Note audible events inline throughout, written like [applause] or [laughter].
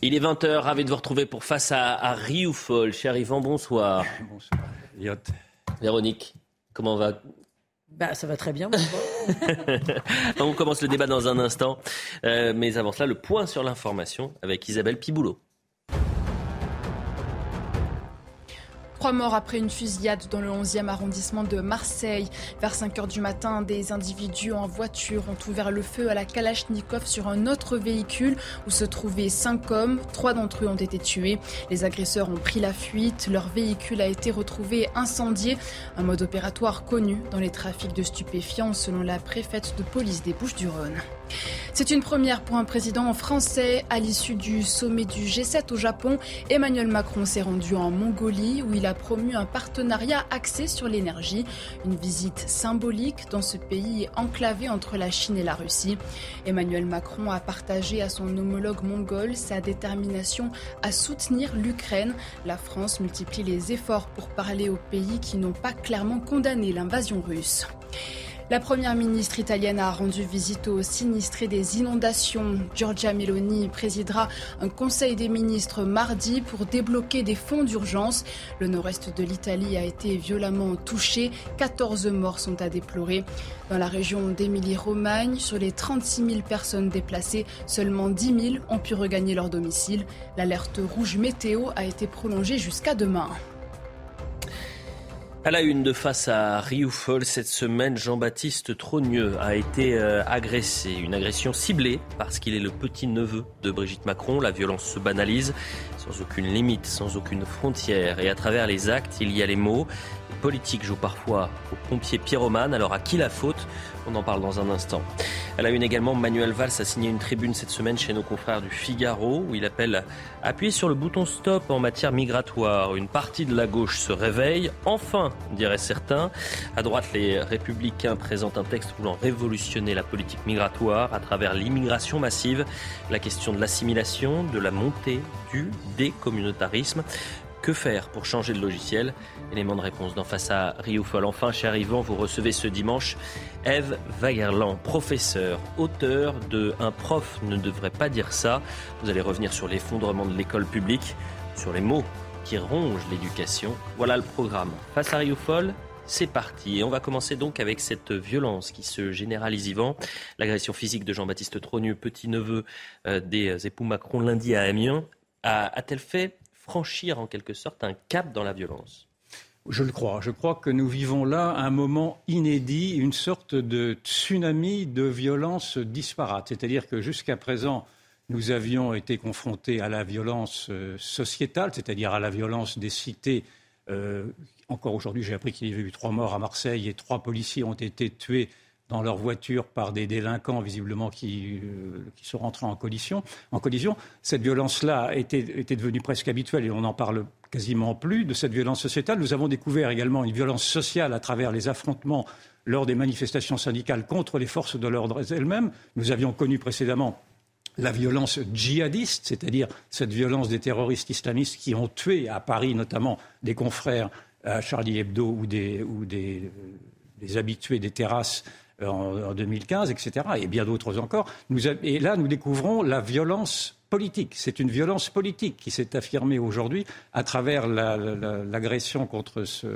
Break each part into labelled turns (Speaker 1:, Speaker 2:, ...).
Speaker 1: Il est 20h, ravi de vous retrouver pour Face à, à Rioufol. Cher Yvan, bonsoir. [laughs]
Speaker 2: Bonsoir, Elliot.
Speaker 1: Véronique, comment va?
Speaker 3: Bah, ça va très bien. [laughs]
Speaker 1: On commence le débat dans un instant. Euh, mais avant cela, le point sur l'information avec Isabelle Piboulot.
Speaker 4: Trois morts après une fusillade dans le 11e arrondissement de Marseille. Vers 5 heures du matin, des individus en voiture ont ouvert le feu à la Kalachnikov sur un autre véhicule où se trouvaient cinq hommes. Trois d'entre eux ont été tués. Les agresseurs ont pris la fuite. Leur véhicule a été retrouvé incendié. Un mode opératoire connu dans les trafics de stupéfiants selon la préfète de police des Bouches-du-Rhône. C'est une première pour un président français. À l'issue du sommet du G7 au Japon, Emmanuel Macron s'est rendu en Mongolie où il a promu un partenariat axé sur l'énergie. Une visite symbolique dans ce pays enclavé entre la Chine et la Russie. Emmanuel Macron a partagé à son homologue mongol sa détermination à soutenir l'Ukraine. La France multiplie les efforts pour parler aux pays qui n'ont pas clairement condamné l'invasion russe. La première ministre italienne a rendu visite aux sinistrés des inondations. Giorgia Meloni présidera un conseil des ministres mardi pour débloquer des fonds d'urgence. Le nord-est de l'Italie a été violemment touché. 14 morts sont à déplorer. Dans la région d'Émilie-Romagne, sur les 36 000 personnes déplacées, seulement 10 000 ont pu regagner leur domicile. L'alerte rouge météo a été prolongée jusqu'à demain.
Speaker 1: À la une de face à Rioufol, cette semaine, Jean-Baptiste Trogneux a été euh, agressé. Une agression ciblée parce qu'il est le petit-neveu de Brigitte Macron. La violence se banalise sans aucune limite, sans aucune frontière. Et à travers les actes, il y a les mots. Les politiques jouent parfois au pompier pyromane. Alors à qui la faute? On en parle dans un instant. À la une également, Manuel Valls a signé une tribune cette semaine chez nos confrères du Figaro où il appelle appuyer sur le bouton stop en matière migratoire. Une partie de la gauche se réveille. Enfin, diraient certains. À droite, les républicains présentent un texte voulant révolutionner la politique migratoire à travers l'immigration massive, la question de l'assimilation, de la montée du décommunautarisme. Que faire pour changer de logiciel? Élément de réponse dans Face à Rioufol. Enfin, cher Yvan, vous recevez ce dimanche Eve Wagerland, professeur, auteur de Un prof ne devrait pas dire ça. Vous allez revenir sur l'effondrement de l'école publique, sur les mots qui rongent l'éducation. Voilà le programme. Face à Rioufol, c'est parti. Et on va commencer donc avec cette violence qui se généralise, Yvan. L'agression physique de Jean-Baptiste Trogneux, petit-neveu euh, des époux Macron lundi à Amiens, a-t-elle fait franchir en quelque sorte un cap dans la violence?
Speaker 2: Je le crois. Je crois que nous vivons là un moment inédit, une sorte de tsunami de violence disparate. C'est-à-dire que jusqu'à présent, nous avions été confrontés à la violence euh, sociétale, c'est-à-dire à la violence des cités. Euh, encore aujourd'hui, j'ai appris qu'il y avait eu trois morts à Marseille et trois policiers ont été tués dans leur voiture par des délinquants visiblement qui, euh, qui sont rentrés en collision. En. Cette violence-là était, était devenue presque habituelle et on n'en parle quasiment plus de cette violence sociétale. Nous avons découvert également une violence sociale à travers les affrontements lors des manifestations syndicales contre les forces de l'ordre elles-mêmes. Nous avions connu précédemment la violence djihadiste, c'est-à-dire cette violence des terroristes islamistes qui ont tué à Paris notamment des confrères à Charlie Hebdo ou des, des, des habitués des terrasses en, 2015, etc., et bien d'autres encore. et là, nous découvrons la violence politique. C'est une violence politique qui s'est affirmée aujourd'hui à travers l'agression contre ce,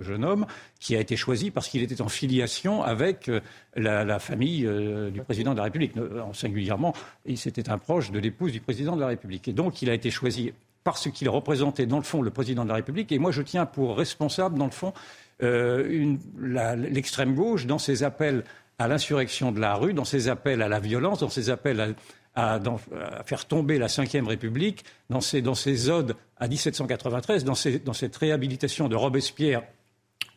Speaker 2: jeune homme qui a été choisi parce qu'il était en filiation avec euh, la, famille euh, du président de la République. En singulièrement, c'était un proche de l'épouse du président de la République. Et donc, il a été choisi parce qu'il représentait, dans le fond, le président de la République. Et moi, je tiens pour responsable, dans le fond, euh, l'extrême gauche dans ses appels à l'insurrection de la rue, dans ses appels à la violence, dans ses appels à, faire tomber la Ve République, dans ses, dans odes à 1793, dans, dans cette réhabilitation de Robespierre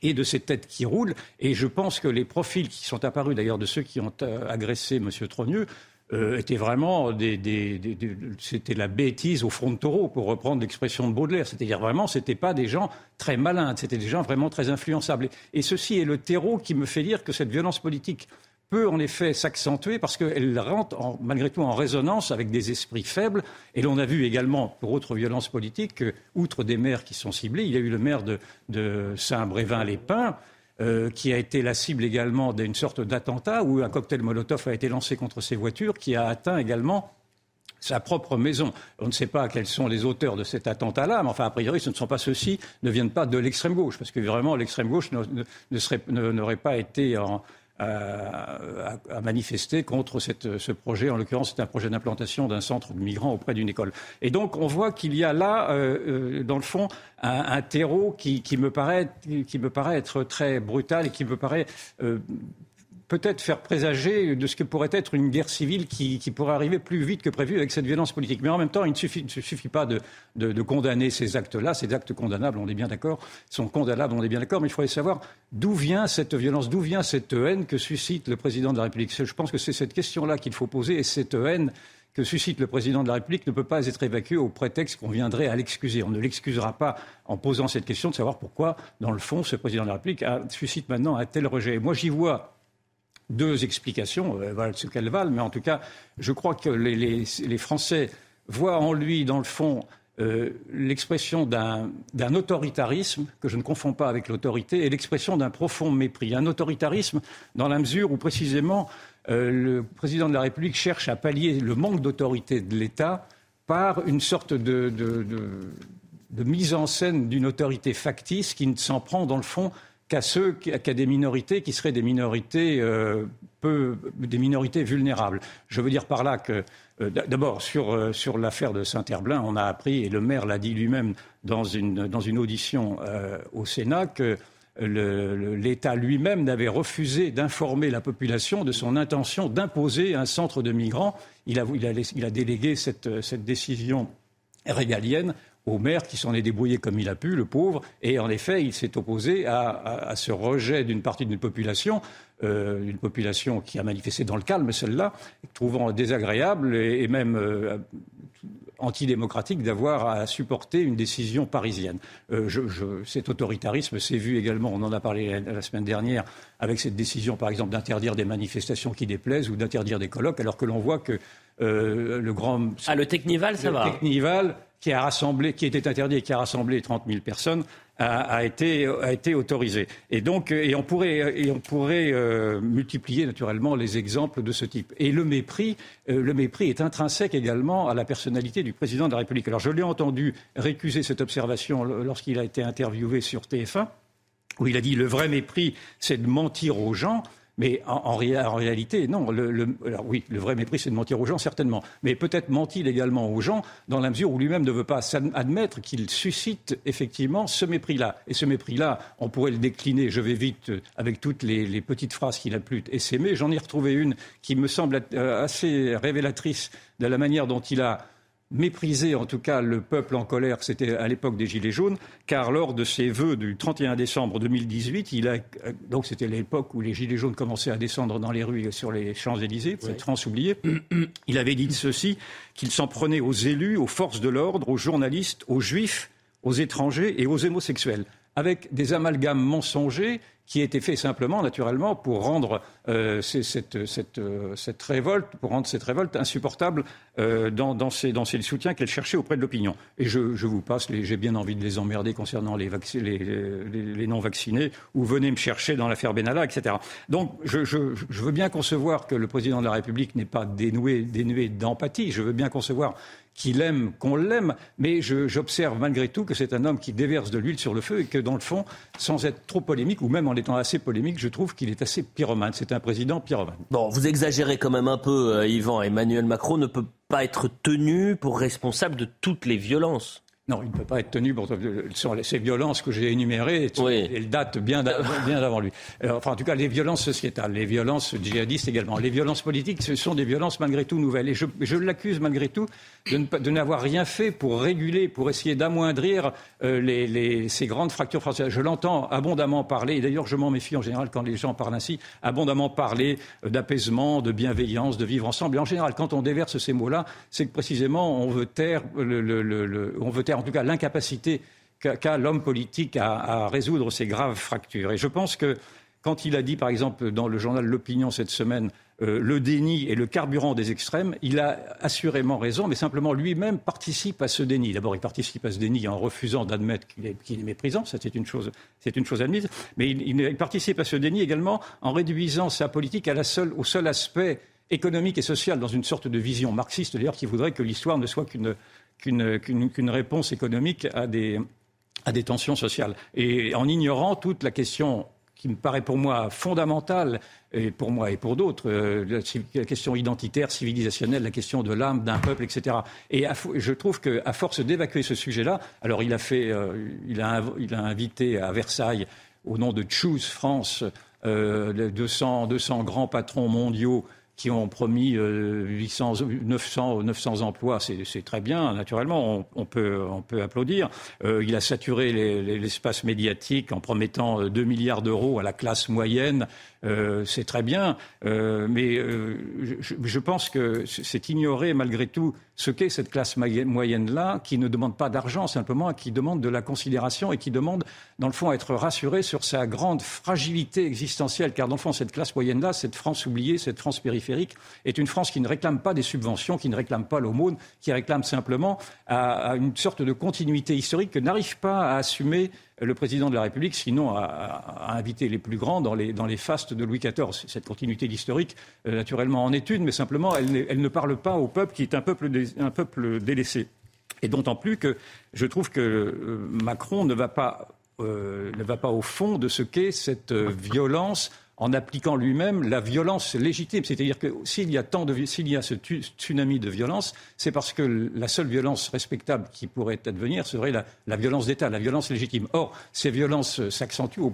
Speaker 2: et de ces têtes qui roulent. Et je pense que les profils qui sont apparus, d'ailleurs, de ceux qui ont euh, agressé M. Trogneux, euh, étaient vraiment des, c'était la bêtise au front de taureau, pour reprendre l'expression de Baudelaire. C'est-à-dire vraiment, c'était pas des gens très malins, c'était des gens vraiment très influençables. Et ceci est le terreau qui me fait dire que cette violence politique peut en effet s'accentuer parce qu'elle rentre malgré tout en résonance avec des esprits faibles. Et l'on a vu également, pour autre violence politique, outre des maires qui sont ciblés, il y a eu le maire de, Saint-Brévin-les-Pins. Euh, qui a été la cible également d'une sorte d'attentat où un cocktail Molotov a été lancé contre ses voitures, qui a atteint également sa propre maison. On ne sait pas quels sont les auteurs de cet attentat-là, mais enfin, a priori, ce ne sont pas ceux-ci, ne viennent pas de l'extrême gauche, parce que vraiment, l'extrême gauche n'aurait pas été en, à, manifester contre ce projet. En l'occurrence, c'est un projet d'implantation d'un centre de migrants auprès d'une école. Et donc, on voit qu'il y a là, euh, euh, dans le fond, un, terreau qui, me paraît, qui me paraît être très brutal et qui me paraît euh, peut-être faire présager de ce que pourrait être une guerre civile qui, pourrait arriver plus vite que prévu avec cette violence politique. Mais en même temps, il ne suffit, pas de, condamner ces actes-là. Ces actes condamnables, on est bien d'accord, sont condamnables, on est bien d'accord, mais il faudrait savoir d'où vient cette violence, d'où vient cette haine que suscite le président de la République. Je pense que c'est cette question-là qu'il faut poser et cette haine que suscite le président de la République ne peut pas être évacuée au prétexte qu'on viendrait à l'excuser. On ne l'excusera pas en posant cette question de savoir pourquoi, dans le fond, ce président de la République suscite maintenant un tel rejet. Moi, j'y vois deux explications, euh, voilà ce qu'elles valent, mais en tout cas, je crois que les, Français voient en lui, dans le fond, euh, l'expression d'un autoritarisme que je ne confonds pas avec l'autorité et l'expression d'un profond mépris. Un autoritarisme dans la mesure où précisément euh, le président de la République cherche à pallier le manque d'autorité de l'État par une sorte de, de mise en scène d'une autorité factice qui ne s'en prend dans le fond qu'à ceux, qu'à des minorités qui seraient des minorités euh, des minorités vulnérables. Je veux dire par là que euh, D'abord, sur, euh, sur l'affaire de Saint-Herblain, on a appris, et le maire l'a dit lui-même dans une, dans une audition au Sénat, que l'État lui-même n'avait refusé d'informer la population de son intention d'imposer un centre de migrants. Il a délégué cette, cette décision régalienne au maire qui s'en est débrouillé comme il a pu, le pauvre. Et en effet, il s'est opposé à, ce rejet d'une partie d'une population, euh, une population qui a manifesté dans le calme, celle-là, trouvant désagréable et, même euh, antidémocratique d'avoir à supporter une décision parisienne. Euh, cet autoritarisme s'est vu également, on en a parlé la, semaine dernière, avec cette décision, par exemple, d'interdire des manifestations qui déplaisent ou d'interdire des colloques, alors que l'on voit que le grand...
Speaker 1: Ah, le Technival, ça va
Speaker 2: qui a rassemblé, qui était interdit et qui a rassemblé 30 000 personnes, a, été, a été autorisé. Et donc, et on pourrait, et on pourrait euh, multiplier naturellement les exemples de ce type. Et le mépris, euh, le mépris est intrinsèque également à la personnalité du président de la République. Alors, je l'ai entendu récuser cette observation lorsqu'il a été interviewé sur TF1 où il a dit le vrai mépris, c'est de mentir aux gens. Mais en, réalité, non. Le, alors oui, le vrai mépris, c'est de mentir aux gens, certainement. Mais peut-être ment-il également aux gens dans la mesure où lui-même ne veut pas admettre qu'il suscite effectivement ce mépris-là. Et ce mépris-là, on pourrait le décliner, je vais vite, euh, avec toutes les, petites phrases qu'il a pu essaimer. J'en ai retrouvé une qui me semble euh, assez révélatrice de la manière dont il a mépriser en tout cas le peuple en colère, c'était à l'époque des Gilets jaunes, car lors de ses vœux du 31 décembre 2018, il a, donc c'était l'époque où les Gilets jaunes commençaient à descendre dans les rues sur les Champs-Élysées, cette France oubliée, [clears throat] il avait dit ceci, qu'il s'en prenait aux élus, aux forces de l'ordre, aux journalistes, aux juifs, aux étrangers et aux homosexuels, avec des amalgames mensongers qui était fait simplement, naturellement, pour rendre euh, cette, cette, euh, cette, révolte, pour rendre cette révolte insupportable euh, dans, dans, ces, dans qu'elle cherchait auprès de l'opinion. Et je, je, vous passe, j'ai bien envie de les emmerder concernant les, les, les, non-vaccinés, ou venez me chercher dans l'affaire Benalla, etc. Donc, je, je, veux bien concevoir que le président de la République n'est pas dénué d'empathie. Je veux bien concevoir qu'il aime, qu'on l'aime, mais j'observe malgré tout que c'est un homme qui déverse de l'huile sur le feu et que, dans le fond, sans être trop polémique, ou même en étant assez polémique, je trouve qu'il est assez pyromane. C'est un président pyromane.
Speaker 1: Bon, vous exagérez quand même un peu, euh, Yvan. Emmanuel Macron ne peut pas être tenu pour responsable de toutes les violences.
Speaker 2: Non, il ne peut pas être tenu pour ces violences que j'ai énumérées. Elles datent bien d'avant [laughs] lui. Enfin, en tout cas, les violences sociétales, les violences djihadistes également. Les violences politiques, ce sont des violences malgré tout nouvelles. Et je, je l'accuse malgré tout de, n'avoir rien fait pour réguler, pour essayer d'amoindrir euh, les, ces grandes fractures françaises. Je l'entends abondamment parler, et d'ailleurs je m'en méfie en général quand les gens parlent ainsi, abondamment parler euh, d'apaisement, de bienveillance, de vivre ensemble. Et en général, quand on déverse ces mots-là, c'est que précisément on veut taire, le, on veut taire en tout cas l'incapacité qu'a l'homme politique à, à résoudre ces graves fractures. Et je pense que quand il a dit, par exemple, dans le journal L'Opinion cette semaine, euh, le déni est le carburant des extrêmes, il a assurément raison, mais simplement lui-même participe à ce déni. D'abord, il participe à ce déni en refusant d'admettre qu'il est, méprisant, ça c'est une chose, c'est une chose admise, mais il, participe à ce déni également en réduisant sa politique au seul aspect économique et social, dans une sorte de vision marxiste d'ailleurs, qui voudrait que l'histoire ne soit qu'une réponse économique à des, tensions sociales. Et en ignorant toute la question qui me paraît pour moi fondamentale, et pour moi et pour d'autres, euh, la, question identitaire, civilisationnelle, la question de l'âme d'un peuple, etc. Et je trouve qu'à force d'évacuer ce sujet-là, alors il a fait, euh, il, a, invité à Versailles, au nom de Choose France, euh, 200, 200 grands patrons mondiaux qui ont promis 800, 900, 900 emplois, c'est très bien, naturellement, on, peut, applaudir. Euh, il a saturé l'espace médiatique en promettant 2 milliards d'euros à la classe moyenne euh, c'est très bien, euh, mais euh, je, pense que c'est ignorer malgré tout ce qu'est cette classe moyenne-là, qui ne demande pas d'argent simplement, qui demande de la considération et qui demande, dans le fond, à être rassurée sur sa grande fragilité existentielle. Car, dans le fond, cette classe moyenne-là, cette France oubliée, cette France périphérique, est une France qui ne réclame pas des subventions, qui ne réclame pas l'aumône, qui réclame simplement à une sorte de continuité historique que n'arrive pas à assumer le président de la République, sinon, a, invité les plus grands dans les, dans les fastes de Louis XIV. Cette continuité historique, euh, naturellement, en est une, mais simplement, elle, ne parle pas au peuple qui est un peuple, un peuple délaissé. Et d'autant plus que je trouve que euh, Macron ne va pas, euh, ne va pas au fond de ce qu'est cette violence en appliquant lui-même la violence légitime. C'est-à-dire que s'il y a tant de, s'il y a ce tsunami de violence, c'est parce que la seule violence respectable qui pourrait advenir serait la, violence d'État, la violence légitime. Or, ces violences s'accentuent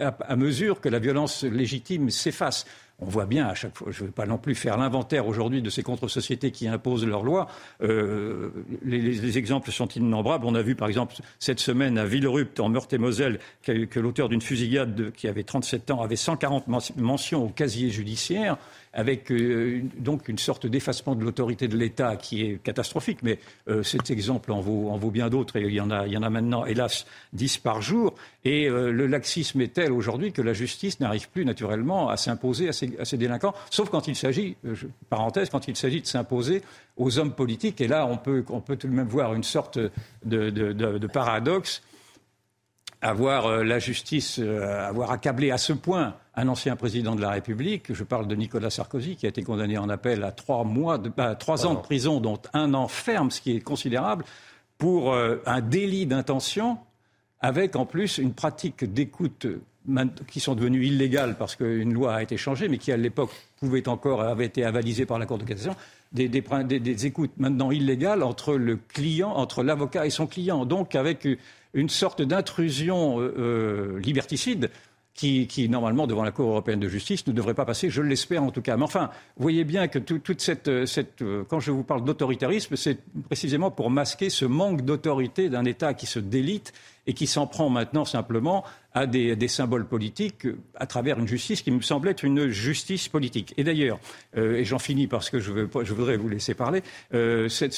Speaker 2: à mesure que la violence légitime s'efface. On voit bien à chaque fois, je ne vais pas non plus faire l'inventaire aujourd'hui de ces contre-sociétés qui imposent leurs lois. Euh, les, exemples sont innombrables. On a vu par exemple cette semaine à Villerupt, en Meurthe-et-Moselle, que, l'auteur d'une fusillade qui avait 37 ans avait 140 mentions au casier judiciaire avec euh, donc une sorte d'effacement de l'autorité de l'État qui est catastrophique. Mais euh, cet exemple en vaut, en vaut bien d'autres et il y, en a, maintenant, hélas, 10 par jour. Et euh, le laxisme est tel aujourd'hui que la justice n'arrive plus naturellement à s'imposer à ces, à délinquants, sauf quand il s'agit, parenthèse, quand il s'agit de s'imposer aux hommes politiques. Et là, on peut, tout de même voir une sorte de paradoxe avoir la justice, avoir accablé à ce point un ancien président de la République, je parle de Nicolas Sarkozy, qui a été condamné en appel à trois, mois de, bah, trois ans de prison, dont un an ferme, ce qui est considérable, pour euh, un délit d'intention, avec en plus une pratique d'écoute qui sont devenues illégales parce qu'une loi a été changée, mais qui à l'époque pouvaient encore, avait été avalisée par la Cour de cassation, des, des, écoutes maintenant illégales entre le client, entre l'avocat et son client, donc avec une sorte d'intrusion euh, euh, liberticide qui, normalement, devant la Cour européenne de justice, ne devrait pas passer, je l'espère en tout cas. Mais enfin, voyez bien que toute cette, cette, euh, quand je vous parle d'autoritarisme, c'est précisément pour masquer ce manque d'autorité d'un État qui se délite et qui s'en prend maintenant simplement à des, symboles politiques à travers une justice qui me semble être une justice politique. Et d'ailleurs, euh, et j'en finis parce que je, voudrais vous laisser parler, euh, cette,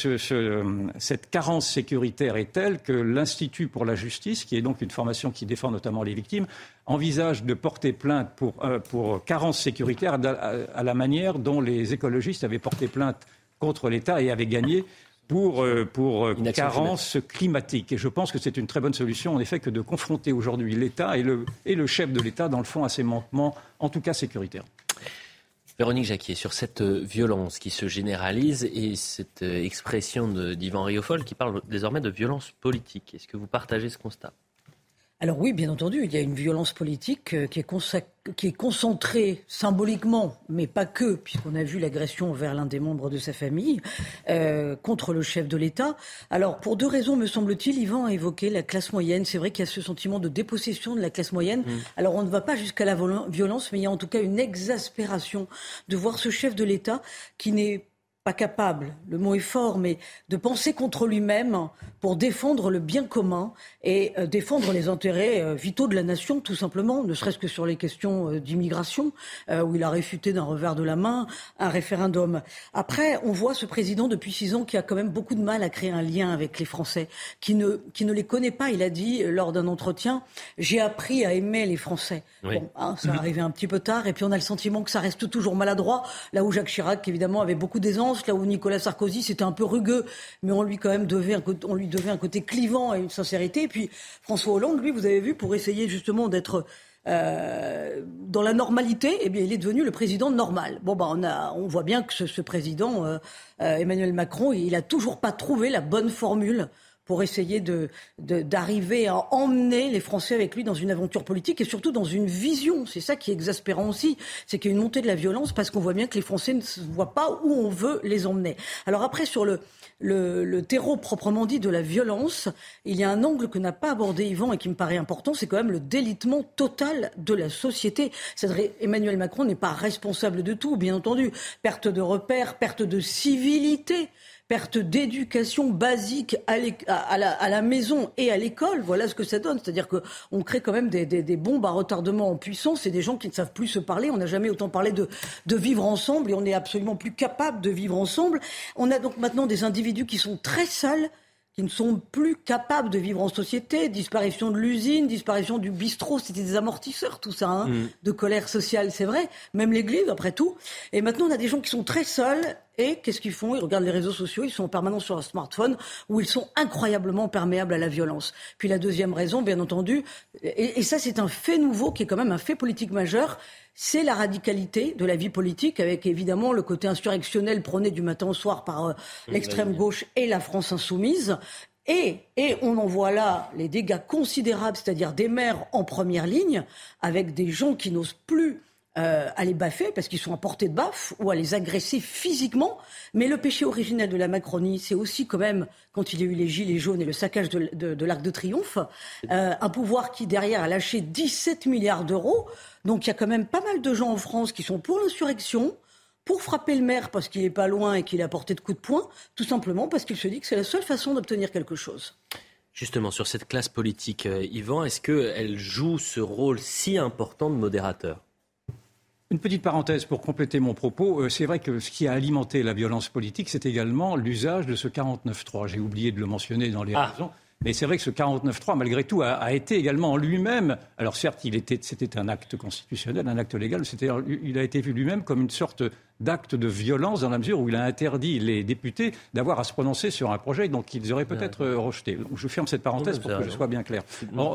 Speaker 2: cette, carence sécuritaire est telle que l'Institut pour la justice, qui est donc une formation qui défend notamment les victimes, envisage de porter plainte euh, pour carence sécuritaire à la manière dont les écologistes avaient porté plainte contre l'État et avaient gagné pour, euh, pour euh, carence climatique. Et je pense que c'est une très bonne solution, en effet, que de confronter aujourd'hui l'État et le, et le chef de l'État, dans le fond, à ces manquements, en tout cas sécuritaires.
Speaker 1: Véronique Jacquier, sur cette euh, violence qui se généralise et cette expression d'Yvan Riofol qui parle désormais de violence politique, est-ce que vous partagez ce constat?
Speaker 3: Alors oui, bien entendu, il y a une violence politique euh, qui est, concentrée symboliquement, mais pas que, puisqu'on a vu l'agression vers l'un des membres de sa famille euh, contre le chef de l'État. Alors pour deux raisons, me semble-t-il, Yvan a évoqué la classe moyenne. C'est vrai qu'il y a ce sentiment de dépossession de la classe moyenne. Mmh. Alors on ne va pas jusqu'à la violence, mais il y a en tout cas une exaspération de voir ce chef de l'État qui n'est pas capable, le mot est fort, mais de penser contre lui-même pour défendre le bien commun et euh, défendre les intérêts euh, vitaux de la nation, tout simplement, ne serait-ce que sur les questions euh, d'immigration, où il a réfuté d'un revers de la main un référendum. Après, on voit ce président depuis six ans qui a quand même beaucoup de mal à créer un lien avec les Français, qui ne, qui ne les connaît pas. Il a dit lors d'un entretien, j'ai appris à aimer les Français. Bon, hein, ça arrivé un petit peu tard, et puis on a le sentiment que ça reste toujours maladroit, là où Jacques Chirac, évidemment, avait beaucoup d'aisance, là où Nicolas Sarkozy, c'était un peu rugueux, mais on lui quand même devait un, on lui devait un côté clivant et une sincérité. Et puis François Hollande, lui, vous avez vu, pour essayer justement d'être euh, dans la normalité, eh bien, il est devenu le président normal. Bon, bah, on, a, on voit bien que ce, président, euh, euh, Emmanuel Macron, il n'a toujours pas trouvé la bonne formule pour essayer d'arriver à emmener les Français avec lui dans une aventure politique et surtout dans une vision. C'est ça qui est exaspérant aussi, c'est qu'il y a une montée de la violence parce qu'on voit bien que les Français ne voient pas où on veut les emmener. Alors après, sur le, le, terreau proprement dit de la violence, il y a un angle que n'a pas abordé Yvan et qui me paraît important, c'est quand même le délitement total de la société. Emmanuel Macron n'est pas responsable de tout, bien entendu. Perte de repères, perte de civilité perte d'éducation basique à, la, maison et à l'école. Voilà ce que ça donne. C'est-à-dire qu'on crée quand même des, bombes à retardement en puissance et des gens qui ne savent plus se parler. On n'a jamais autant parlé de, de vivre ensemble et on n'est absolument plus capable de vivre ensemble. On a donc maintenant des individus qui sont très sales qui ne sont plus capables de vivre en société. Disparition de l'usine, disparition du bistrot, c'était des amortisseurs, tout ça, hein, mm. de colère sociale, c'est vrai. Même l'Église, après tout. Et maintenant, on a des gens qui sont très seuls. Et qu'est-ce qu'ils font? Ils regardent les réseaux sociaux, ils sont en permanence sur un smartphone, où ils sont incroyablement perméables à la violence. Puis la deuxième raison, bien entendu, et ça c'est un fait nouveau qui est quand même un fait politique majeur, c'est la radicalité de la vie politique, avec évidemment le côté insurrectionnel prôné du matin au soir par euh, l'extrême gauche et la France insoumise. Et, et, on en voit là les dégâts considérables, c'est-à-dire des maires en première ligne, avec des gens qui n'osent plus euh, à les baffer parce qu'ils sont à portée de baffe ou à les agresser physiquement. Mais le péché originel de la Macronie, c'est aussi quand même, quand il y a eu les gilets jaunes et le saccage de, l'Arc de Triomphe, euh, un pouvoir qui derrière a lâché 17 milliards d'euros. Donc il y a quand même pas mal de gens en France qui sont pour l'insurrection, pour frapper le maire parce qu'il n'est pas loin et qu'il est à portée de coups de poing, tout simplement parce qu'il se dit que c'est la seule façon d'obtenir quelque chose.
Speaker 1: Justement, sur cette classe politique, euh, Yvan, est-ce qu'elle joue ce rôle si important de modérateur?
Speaker 2: Une petite parenthèse pour compléter mon propos. Euh, c'est vrai que ce qui a alimenté la violence politique, c'est également l'usage de ce 49.3. J'ai oublié de le mentionner dans les ah. raisons. Mais c'est vrai que ce 49.3, malgré tout, a, été également en lui-même. Alors certes, c'était un acte constitutionnel, un acte légal. Il a été vu lui-même comme une sorte d'acte de violence dans la mesure où il a interdit les députés d'avoir à se prononcer sur un projet dont ils auraient peut-être euh, rejeté. Je ferme cette parenthèse pour que je sois bien clair.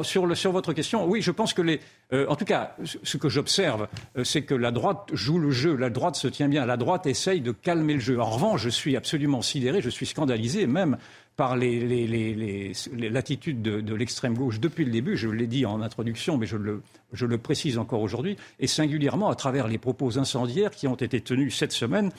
Speaker 2: sur, sur, votre question, oui, je pense que les. Euh, en tout cas, ce que j'observe, euh, c'est que la droite joue le jeu. La droite se tient bien. La droite essaye de calmer le jeu. En revanche, je suis absolument sidéré, je suis scandalisé, même par l'attitude de, l'extrême gauche depuis le début, je l'ai dit en introduction, mais je le, précise encore aujourd'hui, et singulièrement à travers les propos incendiaires qui ont été tenus cette semaine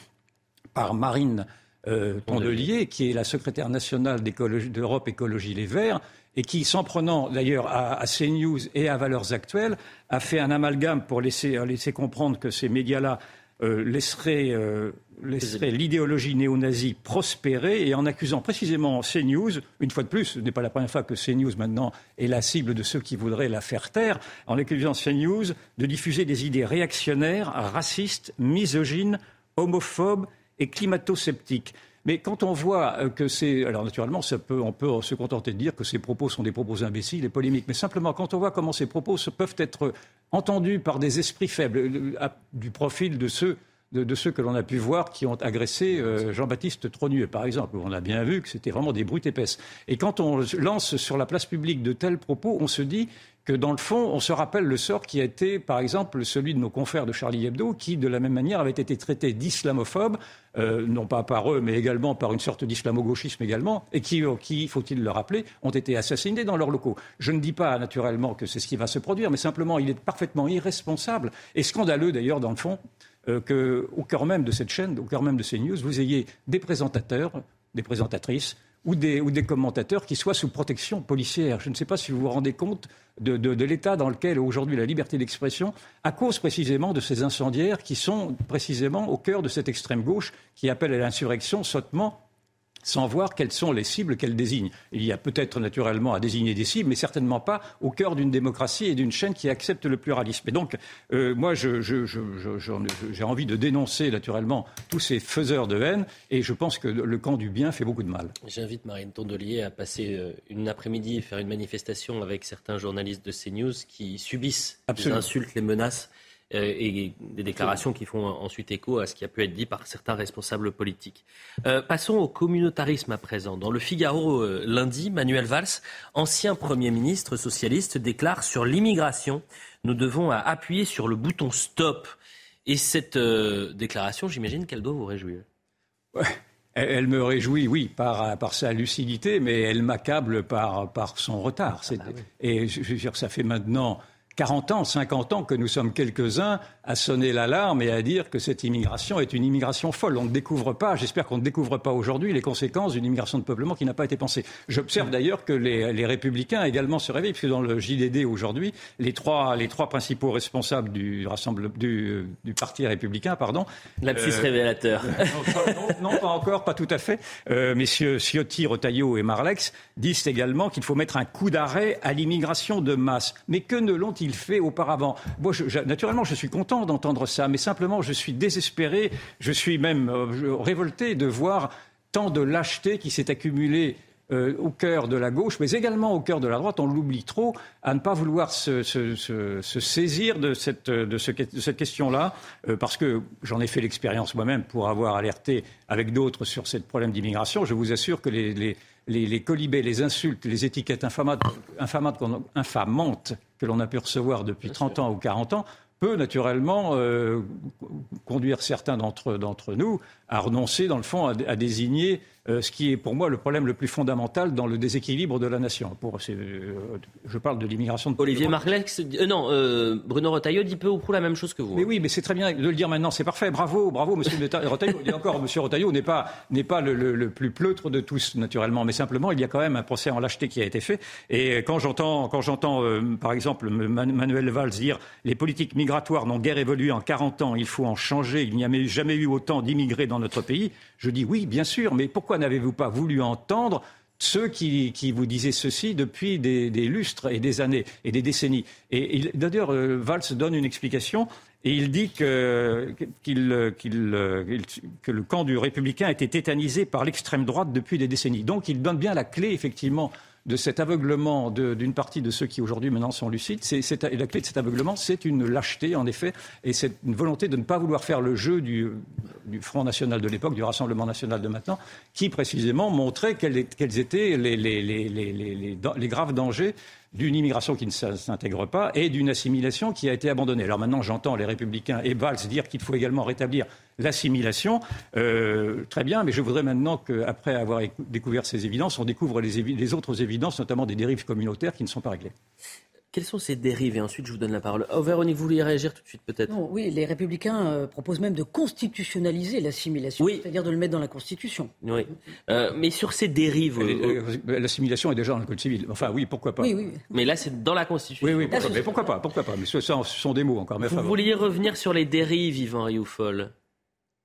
Speaker 2: par Marine euh, Tondelier, qui est la secrétaire nationale d'Europe Écologie Les Verts, et qui, s'en prenant d'ailleurs à, à, CNews et à Valeurs Actuelles, a fait un amalgame pour laisser, laisser comprendre que ces médias-là euh, laisserait, euh, laisserait l'idéologie néo-nazie prospérer et en accusant précisément CNews, une fois de plus, ce n'est pas la première fois que CNews maintenant est la cible de ceux qui voudraient la faire taire, en accusant CNews de diffuser des idées réactionnaires, racistes, misogynes, homophobes et climato-sceptiques. Mais quand on voit euh, que c'est. Alors, naturellement, on peut se contenter de dire que ces propos sont des propos imbéciles et polémiques. Mais simplement, quand on voit comment ces propos peuvent être entendus par des esprits faibles, euh, du profil de ceux de, ceux que l'on a pu voir qui ont agressé euh, Jean-Baptiste Trogneux, par exemple, on a bien vu que c'était vraiment des brutes épaisses. Et quand on lance sur la place publique de tels propos, on se dit que dans le fond, on se rappelle le sort qui a été, par exemple, celui de nos confrères de Charlie Hebdo, qui, de la même manière, avaient été traités d'islamophobes, euh, non pas par eux, mais également par une sorte d'islamo-gauchisme également, et qui, euh, qui faut-il le rappeler, ont été assassinés dans leurs locaux. Je ne dis pas, naturellement, que c'est ce qui va se produire, mais simplement, il est parfaitement irresponsable et scandaleux, d'ailleurs, dans le fond, euh, qu'au cœur même de cette chaîne, au cœur même de ces news, vous ayez des présentateurs, des présentatrices, ou des, commentateurs qui soient sous protection policière. Je ne sais pas si vous vous rendez compte de l'état dans lequel aujourd'hui la liberté d'expression, à cause précisément de ces incendiaires qui sont précisément au cœur de cette extrême gauche qui appelle à l'insurrection sottement sans voir quelles sont les cibles qu'elle désigne. Il y a peut-être naturellement à désigner des cibles, mais certainement pas au cœur d'une démocratie et d'une chaîne qui accepte le pluralisme. Et donc, euh, moi, j'ai je, je, envie de dénoncer naturellement tous ces faiseurs de haine, et je pense que le camp du bien fait beaucoup de mal.
Speaker 1: J'invite Marine Tondelier à passer euh, une après-midi et faire une manifestation avec certains journalistes de CNews qui subissent Absolument. les insultes, les menaces et des déclarations qui font ensuite écho à ce qui a pu être dit par certains responsables politiques. Euh, passons au communautarisme à présent. Dans le Figaro euh, lundi, Manuel Valls, ancien Premier ministre socialiste, déclare sur l'immigration, nous devons appuyer sur le bouton stop. Et cette déclaration, j'imagine qu'elle doit vous réjouir.
Speaker 2: Elle, me réjouit, oui, par, par sa lucidité, mais elle m'accable par, par son retard. Ah bah Et je, je veux dire, ça fait maintenant 40 ans, 50 ans que nous sommes quelques-uns à sonner l'alarme et à dire que cette immigration est une immigration folle. On ne découvre pas, j'espère qu'on ne découvre pas aujourd'hui les conséquences d'une immigration de peuplement qui n'a pas été pensée. J'observe d'ailleurs que les, les, républicains également se réveillent, puisque dans le JDD aujourd'hui, les trois, les trois principaux responsables du, rassemble, du, du parti républicain, pardon.
Speaker 1: Lapsus euh, révélateur. [laughs]
Speaker 2: Non, non, pas encore, pas tout à fait. Euh, messieurs Ciotti, Rotaillot et Marlex disent également qu'il faut mettre un coup d'arrêt à l'immigration de masse. Mais que ne l'ont-ils il fait auparavant. Moi, naturellement, je suis content d'entendre ça, mais simplement, je suis désespéré, je suis même euh, révolté de voir tant de lâcheté qui s'est accumulée euh, au cœur de la gauche, mais également au cœur de la droite. On l'oublie trop à ne pas vouloir se, saisir de cette, question-là, euh, parce que j'en ai fait l'expérience moi-même pour avoir alerté avec d'autres sur ce problème d'immigration. Je vous assure que les, les les, colibés, les insultes, les étiquettes infamantes, infamantes que l'on a pu recevoir depuis 30 ans ou 40 ans peut naturellement euh, conduire certains d'entre nous à renoncer, dans le fond, à, désigner euh, ce qui est pour moi le problème le plus fondamental dans le déséquilibre de la nation. Pour, euh, je parle de l'immigration de
Speaker 1: Olivier Marlex, euh, non, Bruno Retailleau dit peu ou prou la même chose que vous.
Speaker 2: Mais hein. oui, mais c'est très bien de le dire maintenant, c'est parfait. Bravo, bravo, monsieur Retailleau. Et encore, monsieur Retailleau n'est pas, n'est pas le, le, le, plus pleutre de tous, naturellement, mais simplement, il y a quand même un procès en lâcheté qui a été fait. Et quand j'entends, quand j'entends par exemple, Manuel Valls dire les politiques migratoires n'ont guère évolué en 40 ans, il faut en changer, il n'y a jamais eu autant d'immigrés dans dans notre pays Je dis oui, bien sûr, mais pourquoi n'avez-vous pas voulu entendre ceux qui, vous disaient ceci depuis des, lustres et des années et des décennies? Et, d'ailleurs, euh, Valls donne une explication et il dit que, que le camp du républicain été tétanisé par l'extrême droite depuis des décennies. Donc il donne bien la clé, effectivement, de cet aveuglement d'une partie de ceux qui aujourd'hui maintenant sont lucides. C'est, la clé de cet aveuglement, c'est une lâcheté en effet, et c'est une volonté de ne pas vouloir faire le jeu du, Front National de l'époque, du Rassemblement National de maintenant, qui précisément montrait quels, étaient les graves dangers d'une immigration qui ne s'intègre pas et d'une assimilation qui a été abandonnée. Alors maintenant, j'entends les républicains et Valls dire qu'il faut également rétablir l'assimilation. Euh, très bien, mais je voudrais maintenant qu'après avoir découvert ces évidences, on découvre les, les autres évidences, notamment des dérives communautaires qui ne sont pas réglées.
Speaker 1: Quelles sont ces dérives? Et ensuite, je vous donne la parole. Oh, Véronique, vous vouliez réagir tout de suite, peut-être?
Speaker 3: Oui, les Républicains euh, proposent même de constitutionnaliser l'assimilation, c'est-à-dire de le mettre dans la Constitution.
Speaker 1: Oui. Euh, mais sur ces dérives.
Speaker 2: L'assimilation est déjà dans le Code civil. Enfin, oui, pourquoi pas?
Speaker 3: Oui, oui.
Speaker 1: Mais là, c'est dans la Constitution.
Speaker 2: Oui, oui, pourquoi, mais pourquoi pas Pourquoi pas? Mais ce, sont des mots encore.
Speaker 1: vous vouliez revenir sur les dérives, Yvan Rioufol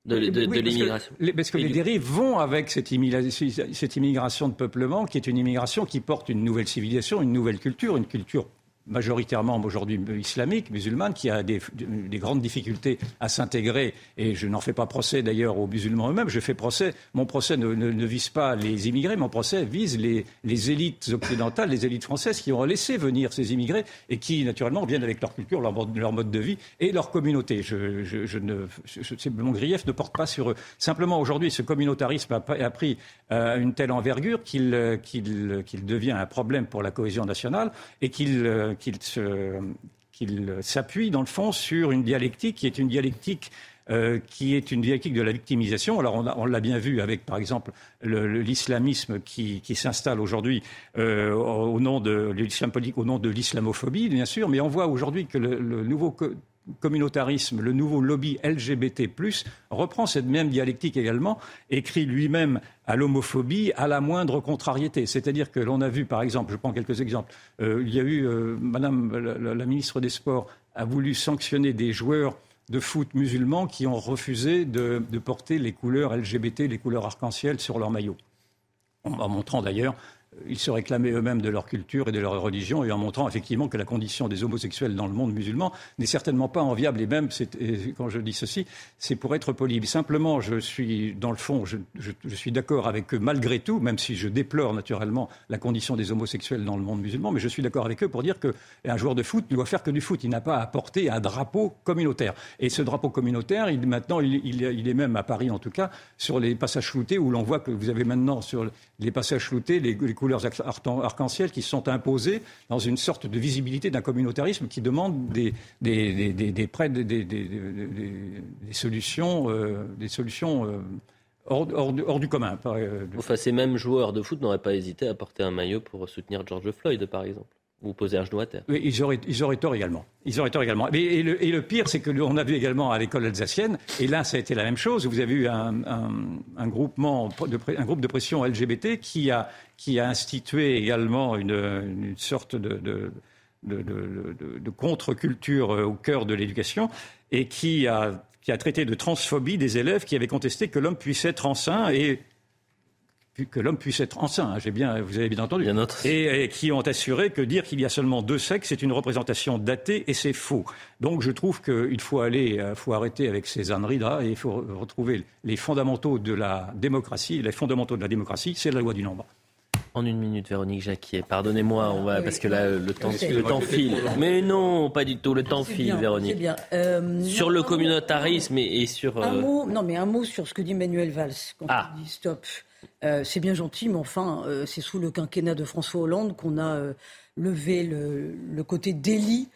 Speaker 1: de, l'immigration.
Speaker 2: Parce que, les dérives vont avec cette immigration de peuplement, qui est une immigration qui porte une nouvelle civilisation, une nouvelle culture, une culture majoritairement aujourd'hui islamique, musulmane, qui a des, grandes difficultés à s'intégrer. Et je n'en fais pas procès d'ailleurs aux musulmans eux-mêmes. Je fais procès. Mon procès ne, vise pas les immigrés. Mon procès vise les, élites occidentales, les élites françaises qui ont laissé venir ces immigrés et qui, naturellement, viennent avec leur culture, leur, mode de vie et leur communauté. Mon grief ne porte pas sur eux. Simplement, aujourd'hui, ce communautarisme a, pris euh, une telle envergure qu'il devient un problème pour la cohésion nationale et qu'il euh, qu'il s'appuie, dans le fond, sur une dialectique qui est une dialectique euh, qui est une dialectique de la victimisation. Alors on, l'a bien vu avec, par exemple, l'islamisme qui, s'installe aujourd'hui euh, au nom de l'islam politique, au nom de l'islamophobie, bien sûr, mais on voit aujourd'hui que le, nouveau communautarisme, le nouveau lobby LGBT+, reprend cette même dialectique également, écrit lui-même à l'homophobie à la moindre contrariété. C'est-à-dire que l'on a vu, par exemple, je prends quelques exemples, euh, il y a eu, Madame la, ministre des Sports a voulu sanctionner des joueurs de foot musulmans qui ont refusé de, porter les couleurs LGBT, les couleurs arc-en-ciel sur leur maillot. En montrant d'ailleurs ils se réclamaient eux-mêmes de leur culture et de leur religion et en montrant effectivement que la condition des homosexuels dans le monde musulman n'est certainement pas enviable. Et même, quand je dis ceci, c'est pour être poli. Simplement, je suis, dans le fond, je, suis d'accord avec eux malgré tout, même si je déplore naturellement la condition des homosexuels dans le monde musulman, mais je suis d'accord avec eux pour dire qu'un joueur de foot ne doit faire que du foot. Il n'a pas à porter un drapeau communautaire. Et ce drapeau communautaire, il, maintenant, il, est même à Paris en tout cas, sur les passages floutés où l'on voit que vous avez maintenant sur les passages floutés les, les couleurs arc-en-ciel qui sont imposées dans une sorte de visibilité d'un communautarisme qui demande des, des, solutions, des solutions euh, hors, hors, du commun.
Speaker 1: Euh, enfin, ces mêmes joueurs de foot n'auraient pas hésité à porter un maillot pour soutenir George Floyd, par exemple ou poser un genou à terre.
Speaker 2: Ils auraient, ils auraient tort également. Ils auraient tort également. et, le, pire, c'est que l'on a vu également à l'école alsacienne, et là, ça a été la même chose. Vous avez eu un, un, groupement un groupe de pression LGBT qui a, qui a institué également une, une sorte de, de, de contre-culture au cœur de l'éducation, et qui a, qui a traité de transphobie des élèves qui avaient contesté que l'homme puisse être enceint et que l'homme puisse être enceint, hein, j'ai bien, vous avez bien entendu, et, qui ont assuré que dire qu'il y a seulement deux sexes, c'est une représentation datée et c'est faux. Donc je trouve qu'il faut aller, euh, faut arrêter avec ces âneries-là et il faut retrouver les fondamentaux de la démocratie. Les fondamentaux de la démocratie, c'est la loi du nombre.
Speaker 1: En une minute, Véronique Jacquier. Pardonnez-moi, on va parce que là le temps, le temps file. Mais non, pas du tout. Le temps file, Véronique. Bien. Euh, sur le communautarisme et, sur.
Speaker 3: Un euh, mot, non, mais un mot sur ce que dit Manuel Valls quand ah. il dit stop. Euh, c'est bien gentil, mais enfin, euh, c'est sous le quinquennat de François Hollande qu'on a euh, levé le, côté délit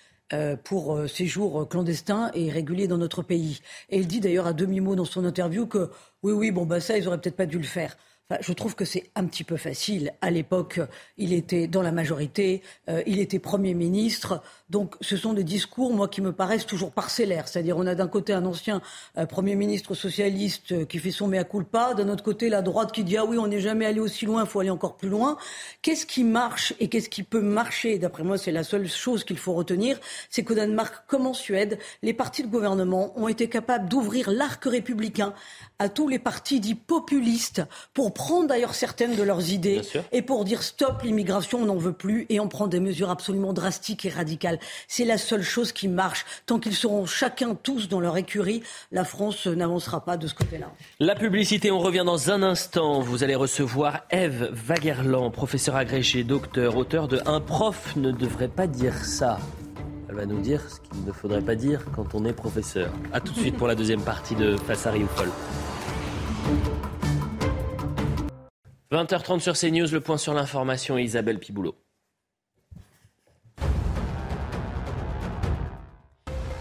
Speaker 3: pour séjour clandestin et régulier dans notre pays. Et il dit d'ailleurs à demi-mot dans son interview que oui, oui, bon, bah ça, ils auraient peut-être pas dû le faire je trouve que c'est un petit peu facile. À l'époque, il était dans la majorité, euh, il était Premier ministre. Donc ce sont des discours, moi, qui me paraissent toujours parcellaires. C'est-à-dire on a d'un côté un ancien euh, Premier ministre socialiste euh, qui fait son mea culpa, d'un autre côté la droite qui dit ah oui, on n'est jamais allé aussi loin, il faut aller encore plus loin. Qu'est-ce qui marche et qu'est-ce qui peut marcher? D'après moi, c'est la seule chose qu'il faut retenir, c'est qu'au Danemark, comme en Suède, les partis de gouvernement ont été capables d'ouvrir l'arc républicain à tous les partis dits populistes pour prendre d'ailleurs certaines de leurs idées et pour dire stop l'immigration, on n'en veut plus et on prend des mesures absolument drastiques et radicales. C'est la seule chose qui marche. Tant qu'ils seront chacun tous dans leur écurie, la France n'avancera pas de ce côté-là.
Speaker 1: La publicité, on revient dans un instant. Vous allez recevoir Eve Vaguerland, professeur agrégé, docteur, auteur de Un prof ne devrait pas dire ça. Elle va nous dire ce qu'il ne faudrait pas dire quand on est professeur. A tout de suite pour la deuxième partie de Face à Rioufol. 20h30 sur CNews, le point sur l'information, Isabelle Piboulot.